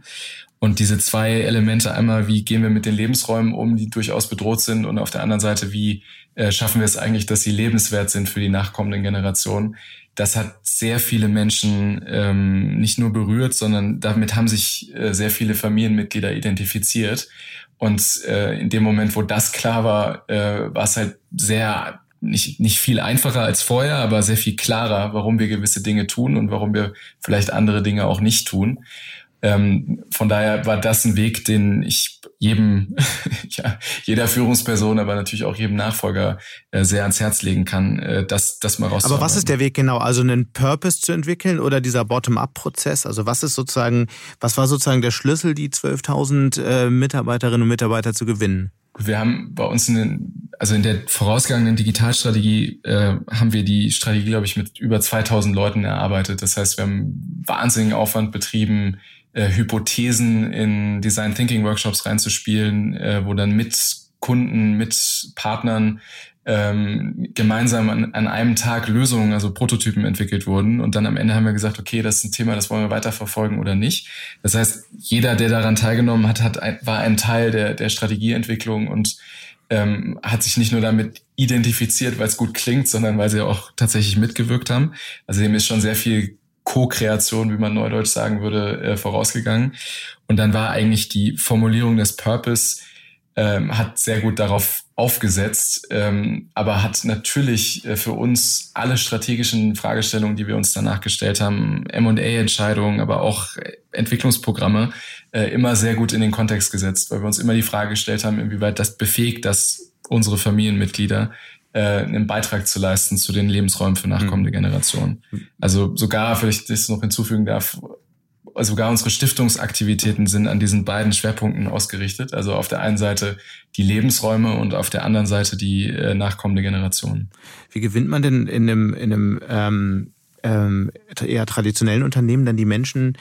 Und diese zwei Elemente, einmal, wie gehen wir mit den Lebensräumen um, die durchaus bedroht sind, und auf der anderen Seite, wie äh, schaffen wir es eigentlich, dass sie lebenswert sind für die nachkommenden Generationen. Das hat sehr viele Menschen ähm, nicht nur berührt, sondern damit haben sich äh, sehr viele Familienmitglieder identifiziert. Und äh, in dem Moment, wo das klar war, äh, war es halt sehr nicht, nicht viel einfacher als vorher, aber sehr viel klarer, warum wir gewisse Dinge tun und warum wir vielleicht andere Dinge auch nicht tun. Ähm, von daher war das ein Weg, den ich jedem, ja, jeder Führungsperson, aber natürlich auch jedem Nachfolger äh, sehr ans Herz legen kann, äh, das, das mal rauszuarbeiten. Aber was ist der Weg genau? Also einen Purpose zu entwickeln oder dieser Bottom-up-Prozess? Also was ist sozusagen, was war sozusagen der Schlüssel, die 12.000 äh, Mitarbeiterinnen und Mitarbeiter zu gewinnen? Wir haben bei uns in den, also in der vorausgegangenen Digitalstrategie äh, haben wir die Strategie, glaube ich, mit über 2000 Leuten erarbeitet. Das heißt, wir haben wahnsinnigen Aufwand betrieben, äh, Hypothesen in Design Thinking Workshops reinzuspielen, äh, wo dann mit Kunden, mit Partnern ähm, gemeinsam an, an einem Tag Lösungen, also Prototypen entwickelt wurden. Und dann am Ende haben wir gesagt, okay, das ist ein Thema, das wollen wir weiterverfolgen oder nicht. Das heißt, jeder, der daran teilgenommen hat, hat ein, war ein Teil der, der Strategieentwicklung und ähm, hat sich nicht nur damit identifiziert, weil es gut klingt, sondern weil sie auch tatsächlich mitgewirkt haben. Also dem ist schon sehr viel Co-Kreation, wie man neudeutsch sagen würde, äh, vorausgegangen. Und dann war eigentlich die Formulierung des Purpose, ähm, hat sehr gut darauf aufgesetzt, ähm, aber hat natürlich äh, für uns alle strategischen Fragestellungen, die wir uns danach gestellt haben, M&A-Entscheidungen, aber auch Entwicklungsprogramme, äh, immer sehr gut in den Kontext gesetzt, weil wir uns immer die Frage gestellt haben, inwieweit das befähigt, dass unsere Familienmitglieder äh, einen Beitrag zu leisten zu den Lebensräumen für nachkommende mhm. Generationen. Also sogar, vielleicht das noch hinzufügen darf, sogar unsere Stiftungsaktivitäten sind an diesen beiden Schwerpunkten ausgerichtet. Also auf der einen Seite die Lebensräume und auf der anderen Seite die äh, nachkommende Generation. Wie gewinnt man denn in einem, in einem ähm, ähm, eher traditionellen Unternehmen dann die Menschen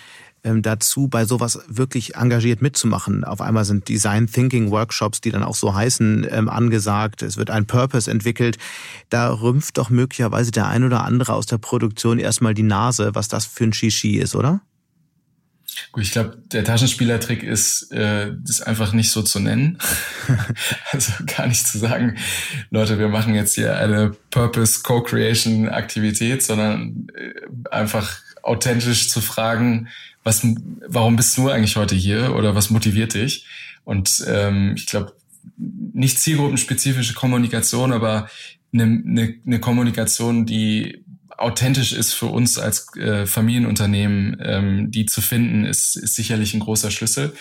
dazu, bei sowas wirklich engagiert mitzumachen. Auf einmal sind Design Thinking Workshops, die dann auch so heißen, ähm, angesagt. Es wird ein Purpose entwickelt. Da rümpft doch möglicherweise der ein oder andere aus der Produktion erstmal die Nase, was das für ein Shishi ist, oder? Gut, ich glaube, der Taschenspielertrick ist, äh, das einfach nicht so zu nennen. also gar nicht zu sagen, Leute, wir machen jetzt hier eine Purpose Co-Creation Aktivität, sondern äh, einfach authentisch zu fragen, was, warum bist du eigentlich heute hier oder was motiviert dich? Und ähm, ich glaube, nicht zielgruppenspezifische Kommunikation, aber eine, eine, eine Kommunikation, die authentisch ist für uns als äh, Familienunternehmen, ähm, die zu finden, ist, ist sicherlich ein großer Schlüssel.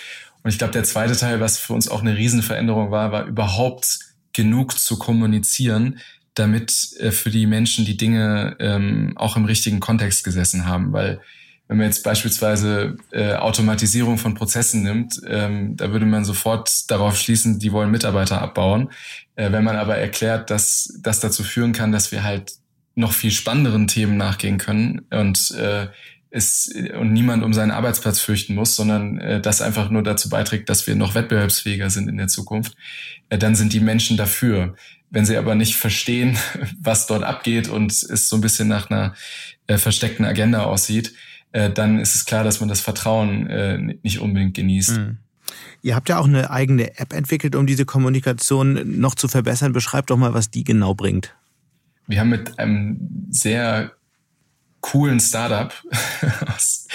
Und ich glaube, der zweite Teil, was für uns auch eine Riesenveränderung war, war überhaupt genug zu kommunizieren, damit äh, für die Menschen die Dinge ähm, auch im richtigen Kontext gesessen haben. Weil wenn man jetzt beispielsweise äh, Automatisierung von Prozessen nimmt, ähm, da würde man sofort darauf schließen, die wollen Mitarbeiter abbauen. Äh, wenn man aber erklärt, dass das dazu führen kann, dass wir halt noch viel spannenderen Themen nachgehen können und äh, es und niemand um seinen Arbeitsplatz fürchten muss, sondern äh, das einfach nur dazu beiträgt, dass wir noch wettbewerbsfähiger sind in der Zukunft, äh, dann sind die Menschen dafür. Wenn sie aber nicht verstehen, was dort abgeht und es so ein bisschen nach einer äh, versteckten Agenda aussieht, äh, dann ist es klar, dass man das Vertrauen äh, nicht unbedingt genießt. Mhm. Ihr habt ja auch eine eigene App entwickelt, um diese Kommunikation noch zu verbessern. Beschreibt doch mal, was die genau bringt. Wir haben mit einem sehr coolen Startup aus,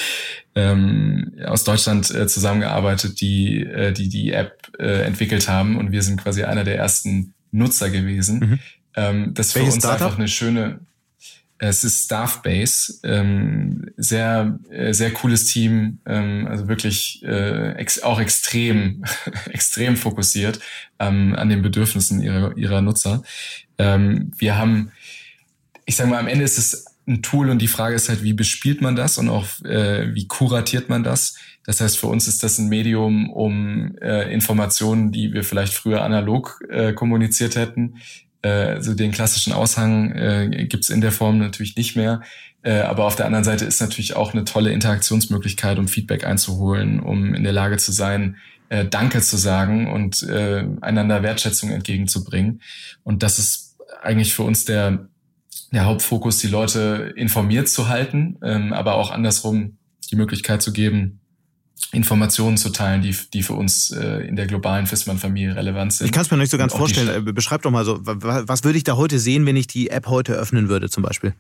ähm, aus Deutschland äh, zusammengearbeitet, die, äh, die die App äh, entwickelt haben und wir sind quasi einer der ersten Nutzer gewesen. Mhm. Ähm, das ist für uns Startup? einfach eine schöne. Es ist Staffbase, ähm, sehr äh, sehr cooles Team, ähm, also wirklich äh, ex auch extrem extrem fokussiert ähm, an den Bedürfnissen ihrer ihrer Nutzer. Ähm, wir haben, ich sage mal, am Ende ist es ein Tool und die Frage ist halt, wie bespielt man das und auch äh, wie kuratiert man das? Das heißt, für uns ist das ein Medium, um äh, Informationen, die wir vielleicht früher analog äh, kommuniziert hätten, äh, also den klassischen Aushang äh, gibt es in der Form natürlich nicht mehr. Äh, aber auf der anderen Seite ist natürlich auch eine tolle Interaktionsmöglichkeit, um Feedback einzuholen, um in der Lage zu sein, äh, Danke zu sagen und äh, einander Wertschätzung entgegenzubringen. Und das ist eigentlich für uns der der Hauptfokus, die Leute informiert zu halten, ähm, aber auch andersrum die Möglichkeit zu geben, Informationen zu teilen, die, die für uns äh, in der globalen Fissmann-Familie relevant sind. Ich kann es mir nicht so ganz vorstellen. Äh, beschreib doch mal so, was würde ich da heute sehen, wenn ich die App heute öffnen würde zum Beispiel?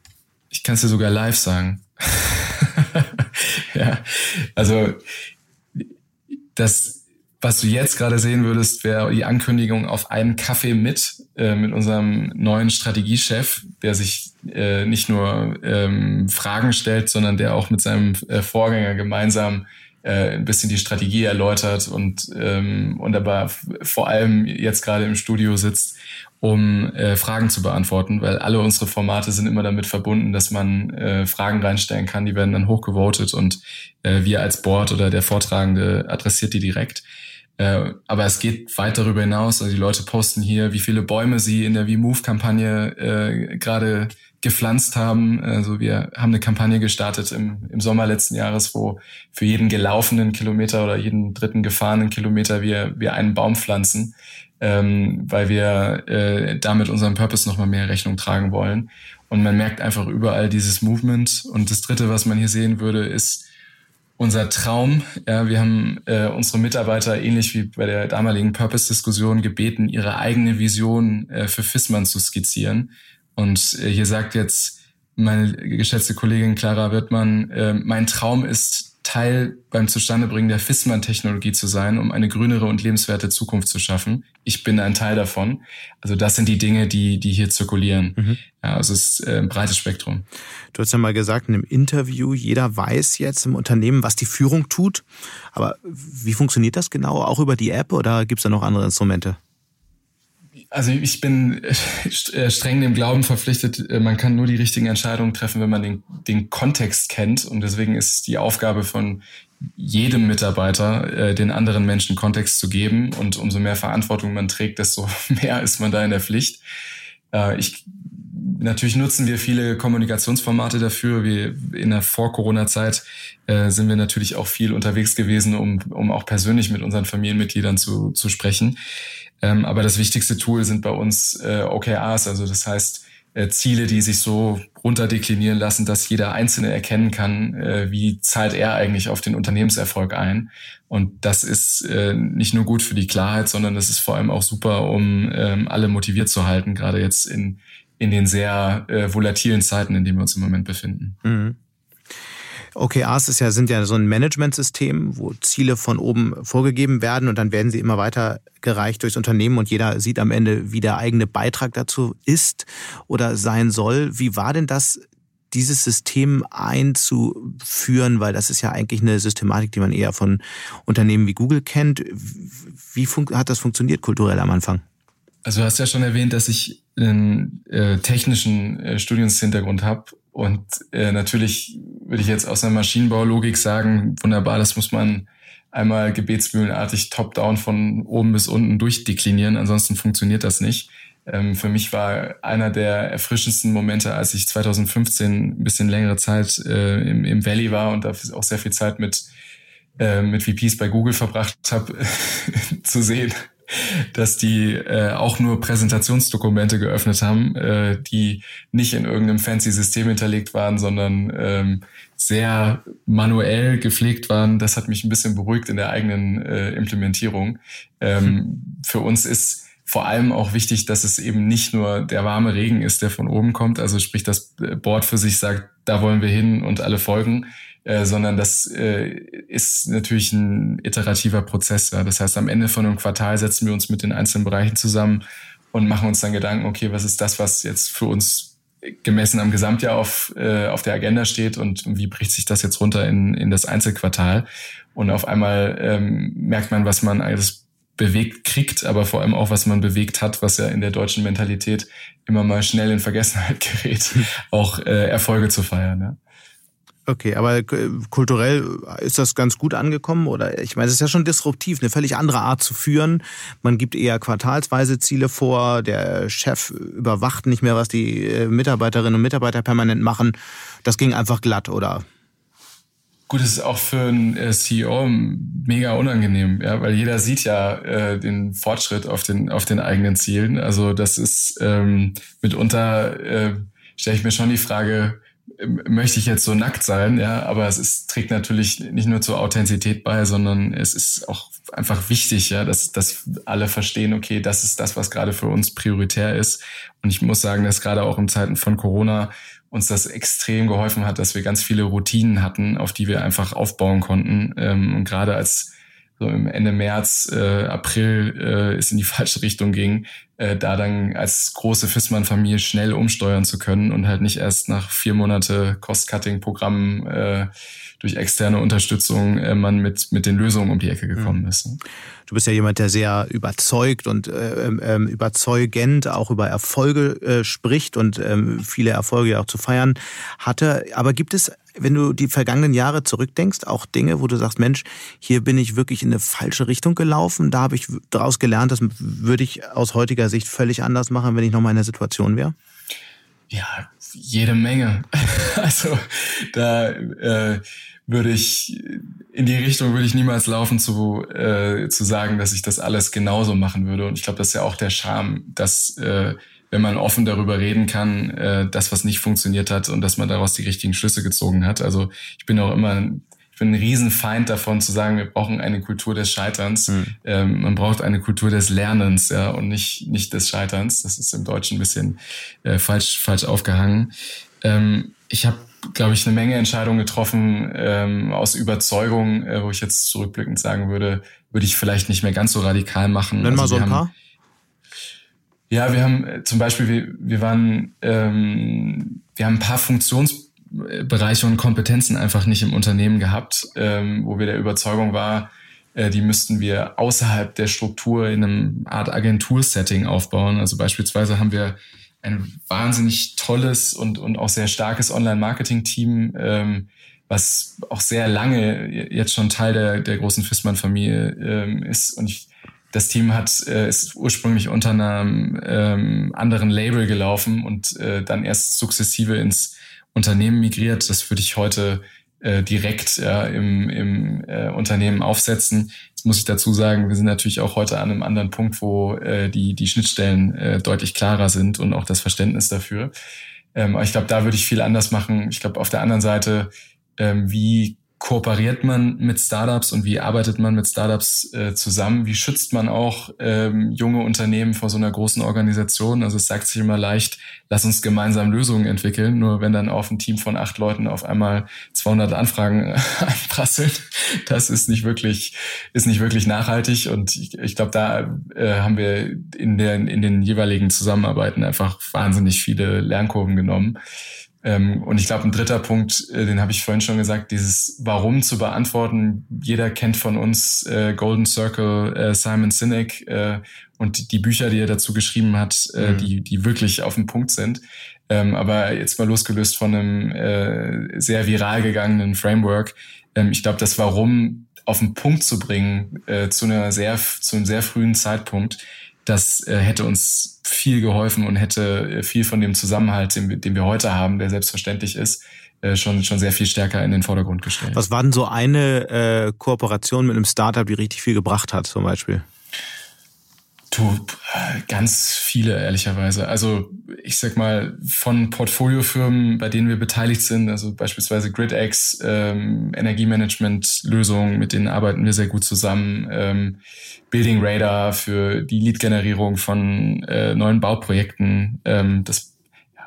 Ich kann es dir sogar live sagen. ja, also das was du jetzt gerade sehen würdest, wäre die Ankündigung auf einen Kaffee mit, äh, mit unserem neuen Strategiechef, der sich äh, nicht nur ähm, Fragen stellt, sondern der auch mit seinem äh, Vorgänger gemeinsam äh, ein bisschen die Strategie erläutert und, ähm, und aber vor allem jetzt gerade im Studio sitzt, um äh, Fragen zu beantworten, weil alle unsere Formate sind immer damit verbunden, dass man äh, Fragen reinstellen kann, die werden dann hochgevotet und äh, wir als Board oder der Vortragende adressiert die direkt. Äh, aber es geht weit darüber hinaus. Also die Leute posten hier, wie viele Bäume sie in der V-Move-Kampagne äh, gerade gepflanzt haben. Also wir haben eine Kampagne gestartet im, im Sommer letzten Jahres, wo für jeden gelaufenen Kilometer oder jeden dritten gefahrenen Kilometer wir, wir einen Baum pflanzen, ähm, weil wir äh, damit unserem Purpose nochmal mehr Rechnung tragen wollen. Und man merkt einfach überall dieses Movement. Und das Dritte, was man hier sehen würde, ist, unser Traum. Ja, wir haben äh, unsere Mitarbeiter ähnlich wie bei der damaligen Purpose-Diskussion gebeten, ihre eigene Vision äh, für FISMAN zu skizzieren. Und äh, hier sagt jetzt meine geschätzte Kollegin Clara Wirtmann, äh, mein Traum ist Teil beim Zustandebringen der FISMAN-Technologie zu sein, um eine grünere und lebenswerte Zukunft zu schaffen. Ich bin ein Teil davon. Also das sind die Dinge, die, die hier zirkulieren. Mhm. Ja, also es ist äh, ein breites Spektrum. Du hast ja mal gesagt in einem Interview, jeder weiß jetzt im Unternehmen, was die Führung tut. Aber wie funktioniert das genau? Auch über die App oder gibt es da noch andere Instrumente? Also ich bin äh, streng dem Glauben verpflichtet, äh, man kann nur die richtigen Entscheidungen treffen, wenn man den, den Kontext kennt. Und deswegen ist die Aufgabe von jedem Mitarbeiter, äh, den anderen Menschen Kontext zu geben. Und umso mehr Verantwortung man trägt, desto mehr ist man da in der Pflicht. Ich Natürlich nutzen wir viele Kommunikationsformate dafür. Wir in der Vor-Corona-Zeit sind wir natürlich auch viel unterwegs gewesen, um, um auch persönlich mit unseren Familienmitgliedern zu, zu sprechen. Ähm, aber das wichtigste Tool sind bei uns äh, OKRs, also das heißt äh, Ziele, die sich so runterdeklinieren lassen, dass jeder Einzelne erkennen kann, äh, wie zahlt er eigentlich auf den Unternehmenserfolg ein. Und das ist äh, nicht nur gut für die Klarheit, sondern das ist vor allem auch super, um ähm, alle motiviert zu halten, gerade jetzt in, in den sehr äh, volatilen Zeiten, in denen wir uns im Moment befinden. Mhm. OKRs ist ja, sind ja so ein Managementsystem, wo Ziele von oben vorgegeben werden und dann werden sie immer weiter gereicht durchs Unternehmen und jeder sieht am Ende, wie der eigene Beitrag dazu ist oder sein soll. Wie war denn das, dieses System einzuführen, weil das ist ja eigentlich eine Systematik, die man eher von Unternehmen wie Google kennt. Wie hat das funktioniert kulturell am Anfang? Also du hast ja schon erwähnt, dass ich einen äh, technischen äh, Studienshintergrund habe und äh, natürlich würde ich jetzt aus einer Maschinenbaulogik sagen, wunderbar, das muss man einmal gebetsmühlenartig top-down von oben bis unten durchdeklinieren, ansonsten funktioniert das nicht. Ähm, für mich war einer der erfrischendsten Momente, als ich 2015 ein bisschen längere Zeit äh, im, im Valley war und da auch sehr viel Zeit mit, äh, mit VPs bei Google verbracht habe, zu sehen, dass die äh, auch nur Präsentationsdokumente geöffnet haben, äh, die nicht in irgendeinem fancy System hinterlegt waren, sondern ähm, sehr manuell gepflegt waren. Das hat mich ein bisschen beruhigt in der eigenen äh, Implementierung. Ähm, hm. Für uns ist vor allem auch wichtig, dass es eben nicht nur der warme Regen ist, der von oben kommt, also sprich das Board für sich sagt, da wollen wir hin und alle folgen, äh, sondern das äh, ist natürlich ein iterativer Prozess. Ja. Das heißt, am Ende von einem Quartal setzen wir uns mit den einzelnen Bereichen zusammen und machen uns dann Gedanken, okay, was ist das, was jetzt für uns gemessen am Gesamtjahr auf, äh, auf der Agenda steht und wie bricht sich das jetzt runter in, in das Einzelquartal. Und auf einmal ähm, merkt man, was man alles bewegt kriegt, aber vor allem auch, was man bewegt hat, was ja in der deutschen Mentalität immer mal schnell in Vergessenheit gerät, auch äh, Erfolge zu feiern. Ja. Okay, aber äh, kulturell ist das ganz gut angekommen oder ich meine, es ist ja schon disruptiv, eine völlig andere Art zu führen. Man gibt eher quartalsweise Ziele vor, der Chef überwacht nicht mehr, was die äh, Mitarbeiterinnen und Mitarbeiter permanent machen. Das ging einfach glatt, oder? Gut, es ist auch für einen äh, CEO mega unangenehm, ja, weil jeder sieht ja äh, den Fortschritt auf den auf den eigenen Zielen. Also das ist ähm, mitunter äh, stelle ich mir schon die Frage, möchte ich jetzt so nackt sein, ja, aber es ist, trägt natürlich nicht nur zur Authentizität bei, sondern es ist auch einfach wichtig, ja, dass, dass alle verstehen, okay, das ist das, was gerade für uns prioritär ist. Und ich muss sagen, dass gerade auch in Zeiten von Corona uns das extrem geholfen hat, dass wir ganz viele Routinen hatten, auf die wir einfach aufbauen konnten. Ähm, gerade als so im Ende März, äh, April äh, es in die falsche Richtung ging, äh, da dann als große Fissmann-Familie schnell umsteuern zu können und halt nicht erst nach vier Monate Cost-Cutting-Programmen äh, durch externe Unterstützung äh, man mit, mit den Lösungen um die Ecke gekommen mhm. ist. Ne? Du bist ja jemand, der sehr überzeugt und äh, äh, überzeugend auch über Erfolge äh, spricht und äh, viele Erfolge auch zu feiern hatte. Aber gibt es, wenn du die vergangenen Jahre zurückdenkst, auch Dinge, wo du sagst, Mensch, hier bin ich wirklich in eine falsche Richtung gelaufen. Da habe ich daraus gelernt, das würde ich aus heutiger Sicht völlig anders machen, wenn ich nochmal in der Situation wäre. Ja, jede Menge. also da äh, würde ich in die Richtung würde ich niemals laufen zu äh, zu sagen, dass ich das alles genauso machen würde. Und ich glaube, das ist ja auch der Charme, dass äh, wenn man offen darüber reden kann, äh, das was nicht funktioniert hat und dass man daraus die richtigen Schlüsse gezogen hat. Also ich bin auch immer ich bin ein Riesenfeind davon zu sagen, wir brauchen eine Kultur des Scheiterns. Mhm. Ähm, man braucht eine Kultur des Lernens, ja, und nicht, nicht des Scheiterns. Das ist im Deutschen ein bisschen äh, falsch, falsch aufgehangen. Ähm, ich habe glaube ich, eine Menge Entscheidungen getroffen ähm, aus Überzeugung, äh, wo ich jetzt zurückblickend sagen würde, würde ich vielleicht nicht mehr ganz so radikal machen. Nenn also mal so ein paar. Ja, wir haben äh, zum Beispiel, wir, wir waren, ähm, wir haben ein paar Funktionsbereiche und Kompetenzen einfach nicht im Unternehmen gehabt, ähm, wo wir der Überzeugung war, äh, die müssten wir außerhalb der Struktur in einem Art Agentursetting aufbauen. Also beispielsweise haben wir ein wahnsinnig tolles und, und auch sehr starkes Online-Marketing-Team, ähm, was auch sehr lange jetzt schon Teil der, der großen Fissmann-Familie ähm, ist. Und ich, das Team hat äh, ist ursprünglich unter einem ähm, anderen Label gelaufen und äh, dann erst sukzessive ins Unternehmen migriert. Das würde ich heute äh, direkt ja, im, im äh, Unternehmen aufsetzen. Jetzt muss ich dazu sagen, wir sind natürlich auch heute an einem anderen Punkt, wo äh, die, die Schnittstellen äh, deutlich klarer sind und auch das Verständnis dafür. Ähm, aber ich glaube, da würde ich viel anders machen. Ich glaube, auf der anderen Seite, ähm, wie kooperiert man mit Startups und wie arbeitet man mit Startups äh, zusammen? Wie schützt man auch ähm, junge Unternehmen vor so einer großen Organisation? Also es sagt sich immer leicht, lass uns gemeinsam Lösungen entwickeln. Nur wenn dann auf ein Team von acht Leuten auf einmal 200 Anfragen einprasseln, das ist nicht wirklich, ist nicht wirklich nachhaltig. Und ich, ich glaube, da äh, haben wir in, der, in den jeweiligen Zusammenarbeiten einfach wahnsinnig viele Lernkurven genommen. Ähm, und ich glaube, ein dritter Punkt, äh, den habe ich vorhin schon gesagt, dieses Warum zu beantworten. Jeder kennt von uns äh, Golden Circle, äh, Simon Sinek äh, und die Bücher, die er dazu geschrieben hat, äh, mhm. die, die wirklich auf den Punkt sind. Ähm, aber jetzt mal losgelöst von einem äh, sehr viral gegangenen Framework. Ähm, ich glaube, das Warum auf den Punkt zu bringen zu einer sehr zu einem sehr frühen Zeitpunkt, das äh, hätte uns viel geholfen und hätte äh, viel von dem Zusammenhalt, den, den wir heute haben, der selbstverständlich ist, äh, schon, schon sehr viel stärker in den Vordergrund gestellt. Was war denn so eine äh, Kooperation mit einem Startup, die richtig viel gebracht hat, zum Beispiel? Du, ganz viele, ehrlicherweise. Also ich sag mal, von Portfoliofirmen, bei denen wir beteiligt sind, also beispielsweise GridX, ähm, Energiemanagement-Lösungen, mit denen arbeiten wir sehr gut zusammen. Ähm, Building Radar für die Lead-Generierung von äh, neuen Bauprojekten. Ähm, das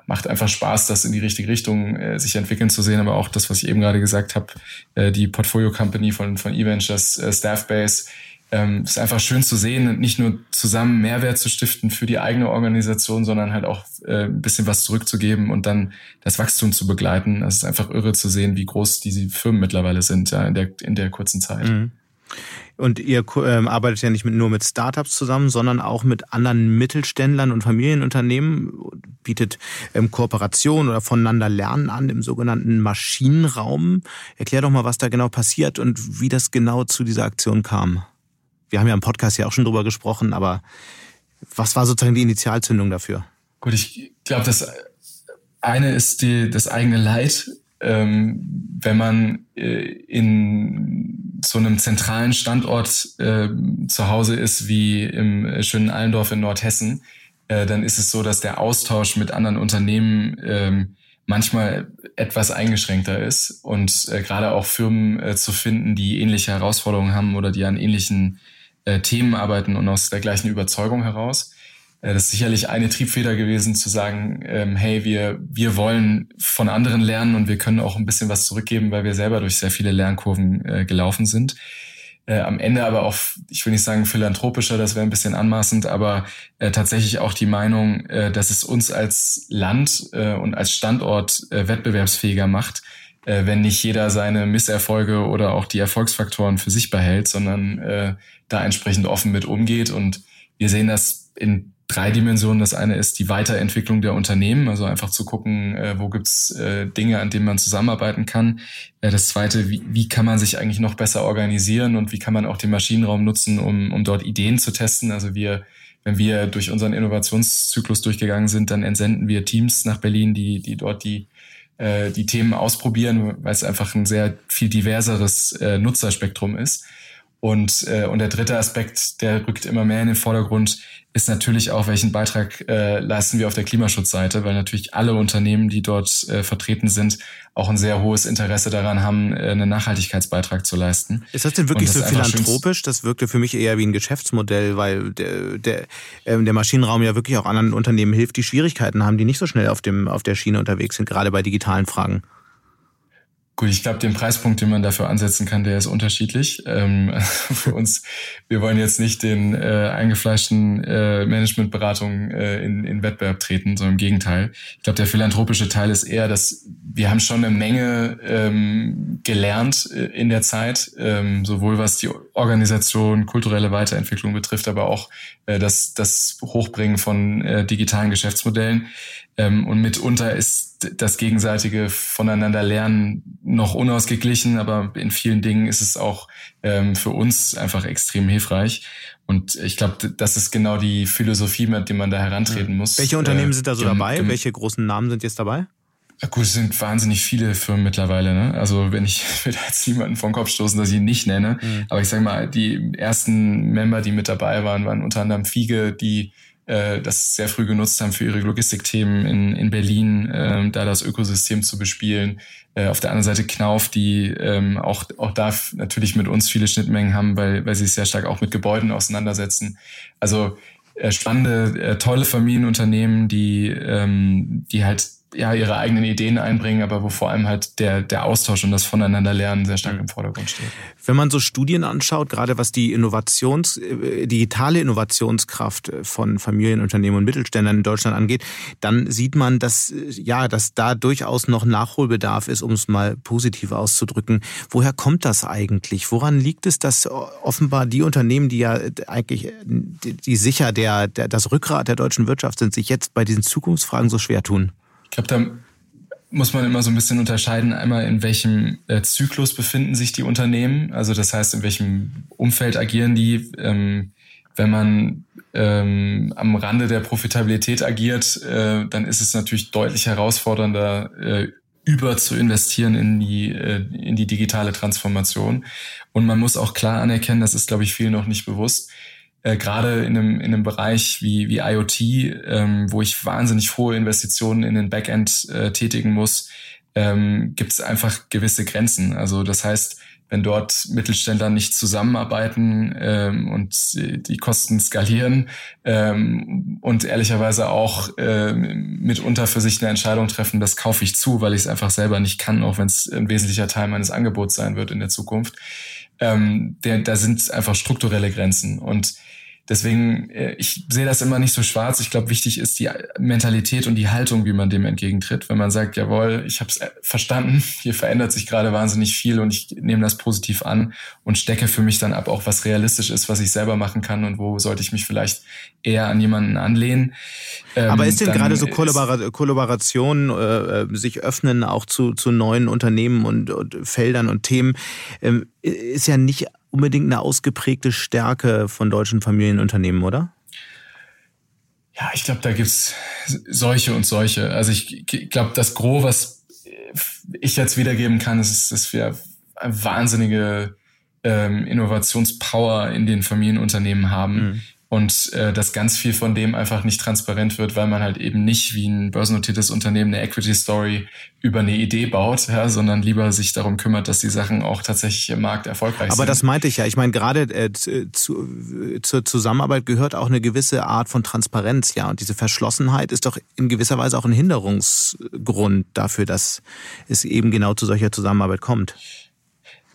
macht einfach Spaß, das in die richtige Richtung äh, sich entwickeln zu sehen. Aber auch das, was ich eben gerade gesagt habe, äh, die Portfolio-Company von, von eVentures, äh, Staffbase, ähm, ist einfach schön zu sehen, nicht nur zusammen Mehrwert zu stiften für die eigene Organisation, sondern halt auch äh, ein bisschen was zurückzugeben und dann das Wachstum zu begleiten. Es ist einfach irre zu sehen, wie groß diese Firmen mittlerweile sind ja, in, der, in der kurzen Zeit. Mhm. Und ihr ähm, arbeitet ja nicht mit, nur mit Startups zusammen, sondern auch mit anderen Mittelständlern und Familienunternehmen, bietet ähm, Kooperation oder voneinander Lernen an im sogenannten Maschinenraum. Erklär doch mal, was da genau passiert und wie das genau zu dieser Aktion kam. Wir haben ja im Podcast ja auch schon drüber gesprochen, aber was war sozusagen die Initialzündung dafür? Gut, ich glaube, das eine ist die, das eigene Leid. Ähm, wenn man äh, in so einem zentralen Standort äh, zu Hause ist, wie im schönen Allendorf in Nordhessen, äh, dann ist es so, dass der Austausch mit anderen Unternehmen ähm, manchmal etwas eingeschränkter ist und äh, gerade auch Firmen äh, zu finden, die ähnliche Herausforderungen haben oder die an ähnlichen äh, Themen arbeiten und aus der gleichen Überzeugung heraus. Äh, das ist sicherlich eine Triebfeder gewesen, zu sagen, ähm, hey, wir, wir wollen von anderen lernen und wir können auch ein bisschen was zurückgeben, weil wir selber durch sehr viele Lernkurven äh, gelaufen sind. Äh, am Ende aber auch, ich will nicht sagen philanthropischer, das wäre ein bisschen anmaßend, aber äh, tatsächlich auch die Meinung, äh, dass es uns als Land äh, und als Standort äh, wettbewerbsfähiger macht, äh, wenn nicht jeder seine Misserfolge oder auch die Erfolgsfaktoren für sich behält, sondern äh, da entsprechend offen mit umgeht. Und wir sehen das in drei Dimensionen. Das eine ist die Weiterentwicklung der Unternehmen, also einfach zu gucken, äh, wo gibt's äh, Dinge, an denen man zusammenarbeiten kann. Äh, das zweite, wie, wie kann man sich eigentlich noch besser organisieren und wie kann man auch den Maschinenraum nutzen, um, um dort Ideen zu testen. Also wir, wenn wir durch unseren Innovationszyklus durchgegangen sind, dann entsenden wir Teams nach Berlin, die, die dort die äh, die Themen ausprobieren, weil es einfach ein sehr viel diverseres äh, Nutzerspektrum ist. Und, äh, und der dritte Aspekt, der rückt immer mehr in den Vordergrund, ist natürlich auch, welchen Beitrag äh, leisten wir auf der Klimaschutzseite, weil natürlich alle Unternehmen, die dort äh, vertreten sind, auch ein sehr hohes Interesse daran haben, äh, einen Nachhaltigkeitsbeitrag zu leisten. Ist das denn wirklich das so philanthropisch? Das wirkte für mich eher wie ein Geschäftsmodell, weil der, der, äh, der Maschinenraum ja wirklich auch anderen Unternehmen hilft, die Schwierigkeiten haben, die nicht so schnell auf, dem, auf der Schiene unterwegs sind, gerade bei digitalen Fragen. Gut, ich glaube, den Preispunkt, den man dafür ansetzen kann, der ist unterschiedlich. Ähm, für uns, wir wollen jetzt nicht den äh, eingefleischten äh, Managementberatungen äh, in, in Wettbewerb treten, sondern im Gegenteil. Ich glaube, der philanthropische Teil ist eher, dass wir haben schon eine Menge ähm, gelernt äh, in der Zeit, ähm, sowohl was die Organisation, kulturelle Weiterentwicklung betrifft, aber auch äh, das, das Hochbringen von äh, digitalen Geschäftsmodellen. Ähm, und mitunter ist das gegenseitige Voneinander lernen noch unausgeglichen, aber in vielen Dingen ist es auch ähm, für uns einfach extrem hilfreich. Und ich glaube, das ist genau die Philosophie, mit der man da herantreten muss. Welche Unternehmen äh, sind da so dabei? Welche großen Namen sind jetzt dabei? Gut, es sind wahnsinnig viele Firmen mittlerweile. Ne? Also wenn ich will jetzt niemanden vom Kopf stoßen, dass ich ihn nicht nenne. Mhm. Aber ich sage mal, die ersten Member, die mit dabei waren, waren unter anderem Fiege, die äh, das sehr früh genutzt haben für ihre Logistikthemen in, in Berlin, äh, da das Ökosystem zu bespielen. Äh, auf der anderen Seite Knauf, die ähm, auch, auch da natürlich mit uns viele Schnittmengen haben, weil, weil sie sich sehr stark auch mit Gebäuden auseinandersetzen. Also äh, spannende, äh, tolle Familienunternehmen, die, ähm, die halt ja ihre eigenen Ideen einbringen, aber wo vor allem halt der, der Austausch und das Voneinanderlernen sehr stark im Vordergrund steht. Wenn man so Studien anschaut, gerade was die Innovations, äh, digitale Innovationskraft von Familienunternehmen und Mittelständern in Deutschland angeht, dann sieht man, dass ja, dass da durchaus noch Nachholbedarf ist, um es mal positiv auszudrücken. Woher kommt das eigentlich? Woran liegt es, dass offenbar die Unternehmen, die ja eigentlich die sicher der, der das Rückgrat der deutschen Wirtschaft sind, sich jetzt bei diesen Zukunftsfragen so schwer tun? Ich glaube, da muss man immer so ein bisschen unterscheiden, einmal in welchem äh, Zyklus befinden sich die Unternehmen, also das heißt, in welchem Umfeld agieren die. Ähm, wenn man ähm, am Rande der Profitabilität agiert, äh, dann ist es natürlich deutlich herausfordernder, äh, über zu investieren in die, äh, in die digitale Transformation. Und man muss auch klar anerkennen, das ist, glaube ich, vielen noch nicht bewusst, äh, gerade in einem, in einem Bereich wie, wie IoT, ähm, wo ich wahnsinnig hohe Investitionen in den Backend äh, tätigen muss, ähm, gibt es einfach gewisse Grenzen. Also das heißt, wenn dort Mittelständler nicht zusammenarbeiten ähm, und die Kosten skalieren ähm, und ehrlicherweise auch ähm, mitunter für sich eine Entscheidung treffen, das kaufe ich zu, weil ich es einfach selber nicht kann, auch wenn es ein wesentlicher Teil meines Angebots sein wird in der Zukunft. Ähm, der, da sind einfach strukturelle Grenzen und Deswegen, äh, ich sehe das immer nicht so schwarz. Ich glaube, wichtig ist die Mentalität und die Haltung, wie man dem entgegentritt. Wenn man sagt, jawohl, ich habe es äh, verstanden, hier verändert sich gerade wahnsinnig viel und ich nehme das positiv an und stecke für mich dann ab, auch was realistisch ist, was ich selber machen kann und wo sollte ich mich vielleicht eher an jemanden anlehnen. Ähm, Aber ist denn gerade so Kollabora Kollaboration, äh, sich öffnen auch zu, zu neuen Unternehmen und, und Feldern und Themen, ähm, ist ja nicht unbedingt eine ausgeprägte Stärke von deutschen Familienunternehmen, oder? Ja, ich glaube, da gibt's solche und solche. Also ich glaube, das Gros, was ich jetzt wiedergeben kann, ist, dass wir eine wahnsinnige ähm, Innovationspower in den Familienunternehmen haben. Mhm und äh, dass ganz viel von dem einfach nicht transparent wird, weil man halt eben nicht wie ein börsennotiertes Unternehmen eine Equity Story über eine Idee baut, ja, sondern lieber sich darum kümmert, dass die Sachen auch tatsächlich im Markt erfolgreich Aber sind. Aber das meinte ich ja. Ich meine, gerade äh, zu, zur Zusammenarbeit gehört auch eine gewisse Art von Transparenz, ja. Und diese Verschlossenheit ist doch in gewisser Weise auch ein Hinderungsgrund dafür, dass es eben genau zu solcher Zusammenarbeit kommt.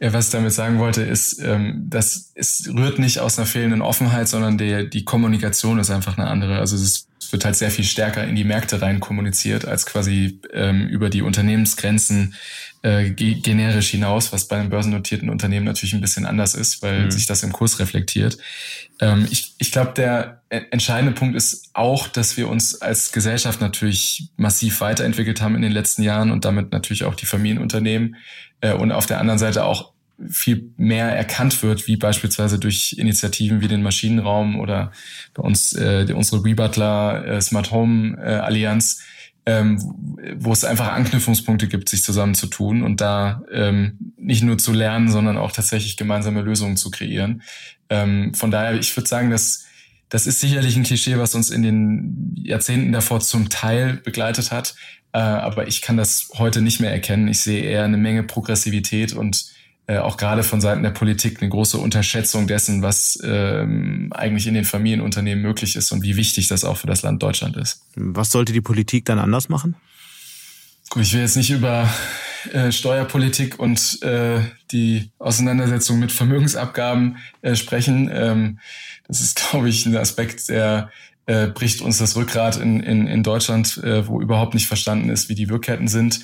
Ja, was ich damit sagen wollte, ist, ähm, das es rührt nicht aus einer fehlenden Offenheit, sondern der, die Kommunikation ist einfach eine andere. Also es wird halt sehr viel stärker in die Märkte rein kommuniziert, als quasi ähm, über die Unternehmensgrenzen äh, generisch hinaus, was bei einem börsennotierten Unternehmen natürlich ein bisschen anders ist, weil mhm. sich das im Kurs reflektiert. Ähm, ich ich glaube, der entscheidende Punkt ist auch, dass wir uns als Gesellschaft natürlich massiv weiterentwickelt haben in den letzten Jahren und damit natürlich auch die Familienunternehmen äh, und auf der anderen Seite auch viel mehr erkannt wird, wie beispielsweise durch Initiativen wie den Maschinenraum oder bei uns äh, unsere Rebutler äh, Smart Home äh, Allianz, ähm, wo es einfach Anknüpfungspunkte gibt, sich zusammen zu tun und da ähm, nicht nur zu lernen, sondern auch tatsächlich gemeinsame Lösungen zu kreieren. Ähm, von daher, ich würde sagen, dass das ist sicherlich ein Klischee, was uns in den Jahrzehnten davor zum Teil begleitet hat. Äh, aber ich kann das heute nicht mehr erkennen. Ich sehe eher eine Menge Progressivität und äh, auch gerade von Seiten der Politik eine große Unterschätzung dessen, was ähm, eigentlich in den Familienunternehmen möglich ist und wie wichtig das auch für das Land Deutschland ist. Was sollte die Politik dann anders machen? Gut, ich will jetzt nicht über äh, Steuerpolitik und äh, die Auseinandersetzung mit Vermögensabgaben äh, sprechen. Ähm, das ist, glaube ich, ein Aspekt, der äh, bricht uns das Rückgrat in, in, in Deutschland, äh, wo überhaupt nicht verstanden ist, wie die Wirkketten sind.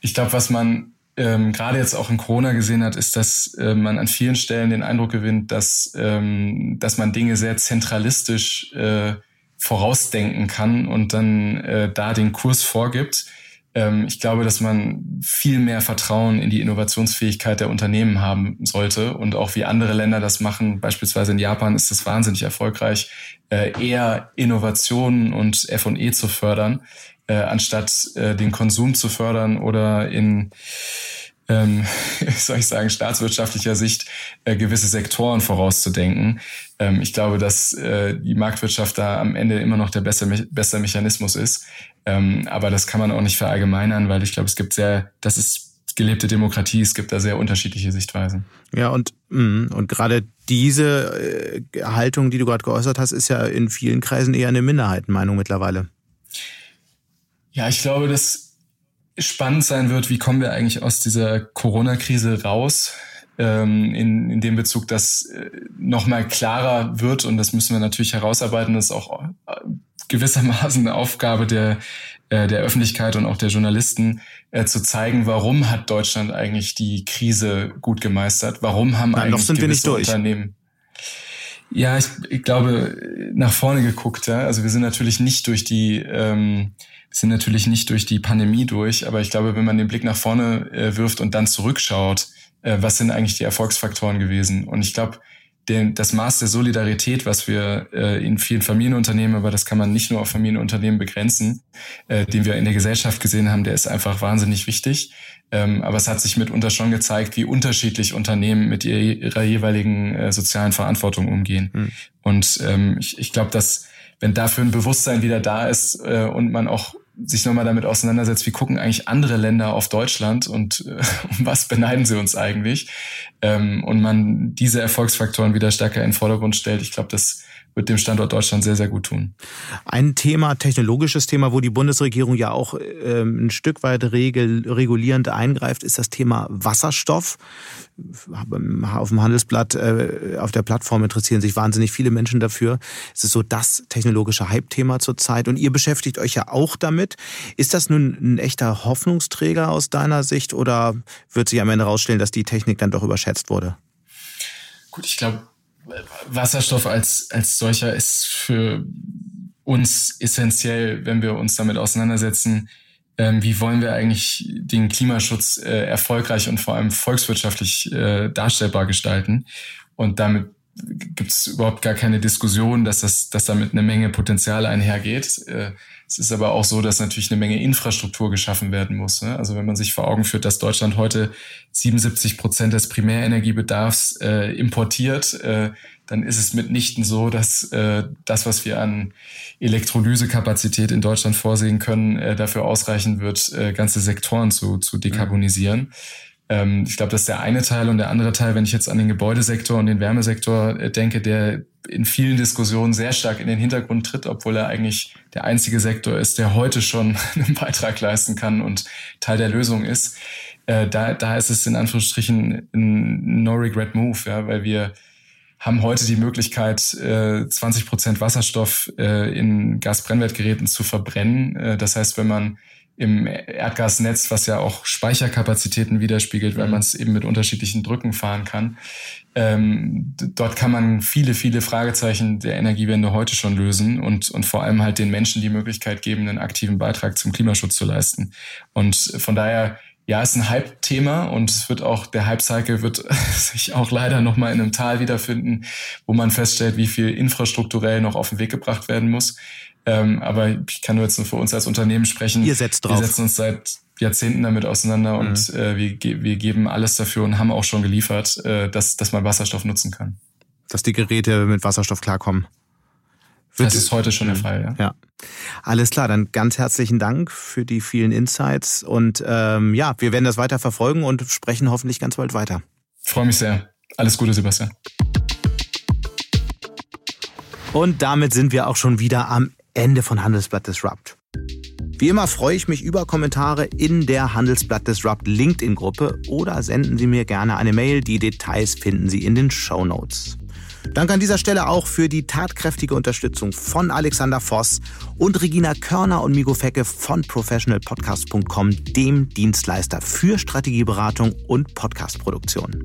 Ich glaube, was man ähm, gerade jetzt auch in Corona gesehen hat, ist, dass äh, man an vielen Stellen den Eindruck gewinnt, dass, ähm, dass man Dinge sehr zentralistisch äh, vorausdenken kann und dann äh, da den Kurs vorgibt. Ähm, ich glaube, dass man viel mehr Vertrauen in die Innovationsfähigkeit der Unternehmen haben sollte und auch wie andere Länder das machen. Beispielsweise in Japan ist das wahnsinnig erfolgreich, äh, eher Innovationen und F&E zu fördern äh, anstatt äh, den Konsum zu fördern oder in ähm, soll ich sagen, staatswirtschaftlicher Sicht äh, gewisse Sektoren vorauszudenken. Ähm, ich glaube, dass äh, die Marktwirtschaft da am Ende immer noch der beste, beste Mechanismus ist. Ähm, aber das kann man auch nicht verallgemeinern, weil ich glaube, es gibt sehr, das ist gelebte Demokratie, es gibt da sehr unterschiedliche Sichtweisen. Ja, und, mm, und gerade diese äh, Haltung, die du gerade geäußert hast, ist ja in vielen Kreisen eher eine Minderheitenmeinung mittlerweile. Ja, ich glaube, dass spannend sein wird, wie kommen wir eigentlich aus dieser Corona-Krise raus? Ähm, in, in dem Bezug, dass äh, nochmal klarer wird und das müssen wir natürlich herausarbeiten, das ist auch äh, gewissermaßen eine Aufgabe der, äh, der Öffentlichkeit und auch der Journalisten, äh, zu zeigen, warum hat Deutschland eigentlich die Krise gut gemeistert? Warum haben Nein, eigentlich durch. Unternehmen ja, ich, ich glaube, nach vorne geguckt, ja. Also wir sind natürlich nicht durch die, ähm, sind natürlich nicht durch die Pandemie durch, aber ich glaube, wenn man den Blick nach vorne äh, wirft und dann zurückschaut, äh, was sind eigentlich die Erfolgsfaktoren gewesen? Und ich glaube, den, das Maß der Solidarität, was wir äh, in vielen Familienunternehmen, aber das kann man nicht nur auf Familienunternehmen begrenzen, äh, den wir in der Gesellschaft gesehen haben, der ist einfach wahnsinnig wichtig. Ähm, aber es hat sich mitunter schon gezeigt, wie unterschiedlich Unternehmen mit ihrer jeweiligen äh, sozialen Verantwortung umgehen. Mhm. Und ähm, ich, ich glaube, dass wenn dafür ein Bewusstsein wieder da ist äh, und man auch sich nochmal damit auseinandersetzt, wie gucken eigentlich andere Länder auf Deutschland und äh, um was beneiden sie uns eigentlich? Ähm, und man diese Erfolgsfaktoren wieder stärker in den Vordergrund stellt, ich glaube, das wird dem Standort Deutschland sehr, sehr gut tun. Ein Thema, technologisches Thema, wo die Bundesregierung ja auch ähm, ein Stück weit regel, regulierend eingreift, ist das Thema Wasserstoff. Auf dem Handelsblatt, äh, auf der Plattform interessieren sich wahnsinnig viele Menschen dafür. Es ist so das technologische Hype-Thema zurzeit und ihr beschäftigt euch ja auch damit. Ist das nun ein echter Hoffnungsträger aus deiner Sicht oder wird sich am Ende herausstellen, dass die Technik dann doch überschätzt wurde? Gut, ich glaube, Wasserstoff als, als solcher ist für uns essentiell, wenn wir uns damit auseinandersetzen, ähm, wie wollen wir eigentlich den Klimaschutz äh, erfolgreich und vor allem volkswirtschaftlich äh, darstellbar gestalten. Und damit gibt es überhaupt gar keine Diskussion, dass das, dass damit eine Menge Potenzial einhergeht. Äh, es ist aber auch so, dass natürlich eine Menge Infrastruktur geschaffen werden muss. Ne? Also wenn man sich vor Augen führt, dass Deutschland heute 77 Prozent des Primärenergiebedarfs äh, importiert, äh, dann ist es mitnichten so, dass äh, das, was wir an Elektrolysekapazität in Deutschland vorsehen können, äh, dafür ausreichen wird, äh, ganze Sektoren zu, zu dekarbonisieren. Ähm, ich glaube, das ist der eine Teil und der andere Teil, wenn ich jetzt an den Gebäudesektor und den Wärmesektor äh, denke, der in vielen Diskussionen sehr stark in den Hintergrund tritt, obwohl er eigentlich der einzige Sektor ist, der heute schon einen Beitrag leisten kann und Teil der Lösung ist. Äh, da, da ist es in Anführungsstrichen ein No-Regret-Move, ja, weil wir haben heute die Möglichkeit, äh, 20 Prozent Wasserstoff äh, in Gasbrennwertgeräten zu verbrennen. Äh, das heißt, wenn man im Erdgasnetz, was ja auch Speicherkapazitäten widerspiegelt, weil mhm. man es eben mit unterschiedlichen Drücken fahren kann. Ähm, dort kann man viele, viele Fragezeichen der Energiewende heute schon lösen und, und vor allem halt den Menschen die Möglichkeit geben, einen aktiven Beitrag zum Klimaschutz zu leisten. Und von daher, ja, ist ein Hype-Thema und es wird auch, der Hype-Cycle wird sich auch leider nochmal in einem Tal wiederfinden, wo man feststellt, wie viel infrastrukturell noch auf den Weg gebracht werden muss. Ähm, aber ich kann nur jetzt nur für uns als Unternehmen sprechen. Ihr setzt drauf. Wir setzen uns seit Jahrzehnten damit auseinander mhm. und äh, wir, wir geben alles dafür und haben auch schon geliefert, äh, dass, dass man Wasserstoff nutzen kann. Dass die Geräte mit Wasserstoff klarkommen. Wird das ist heute schon der Fall, ja. ja. Alles klar, dann ganz herzlichen Dank für die vielen Insights und ähm, ja, wir werden das weiter verfolgen und sprechen hoffentlich ganz bald weiter. freue mich sehr. Alles Gute, Sebastian. Und damit sind wir auch schon wieder am Ende von Handelsblatt Disrupt. Wie immer freue ich mich über Kommentare in der Handelsblatt Disrupt LinkedIn-Gruppe oder senden Sie mir gerne eine Mail. Die Details finden Sie in den Show Notes. Danke an dieser Stelle auch für die tatkräftige Unterstützung von Alexander Voss und Regina Körner und Migo Fecke von professionalpodcast.com, dem Dienstleister für Strategieberatung und Podcastproduktion.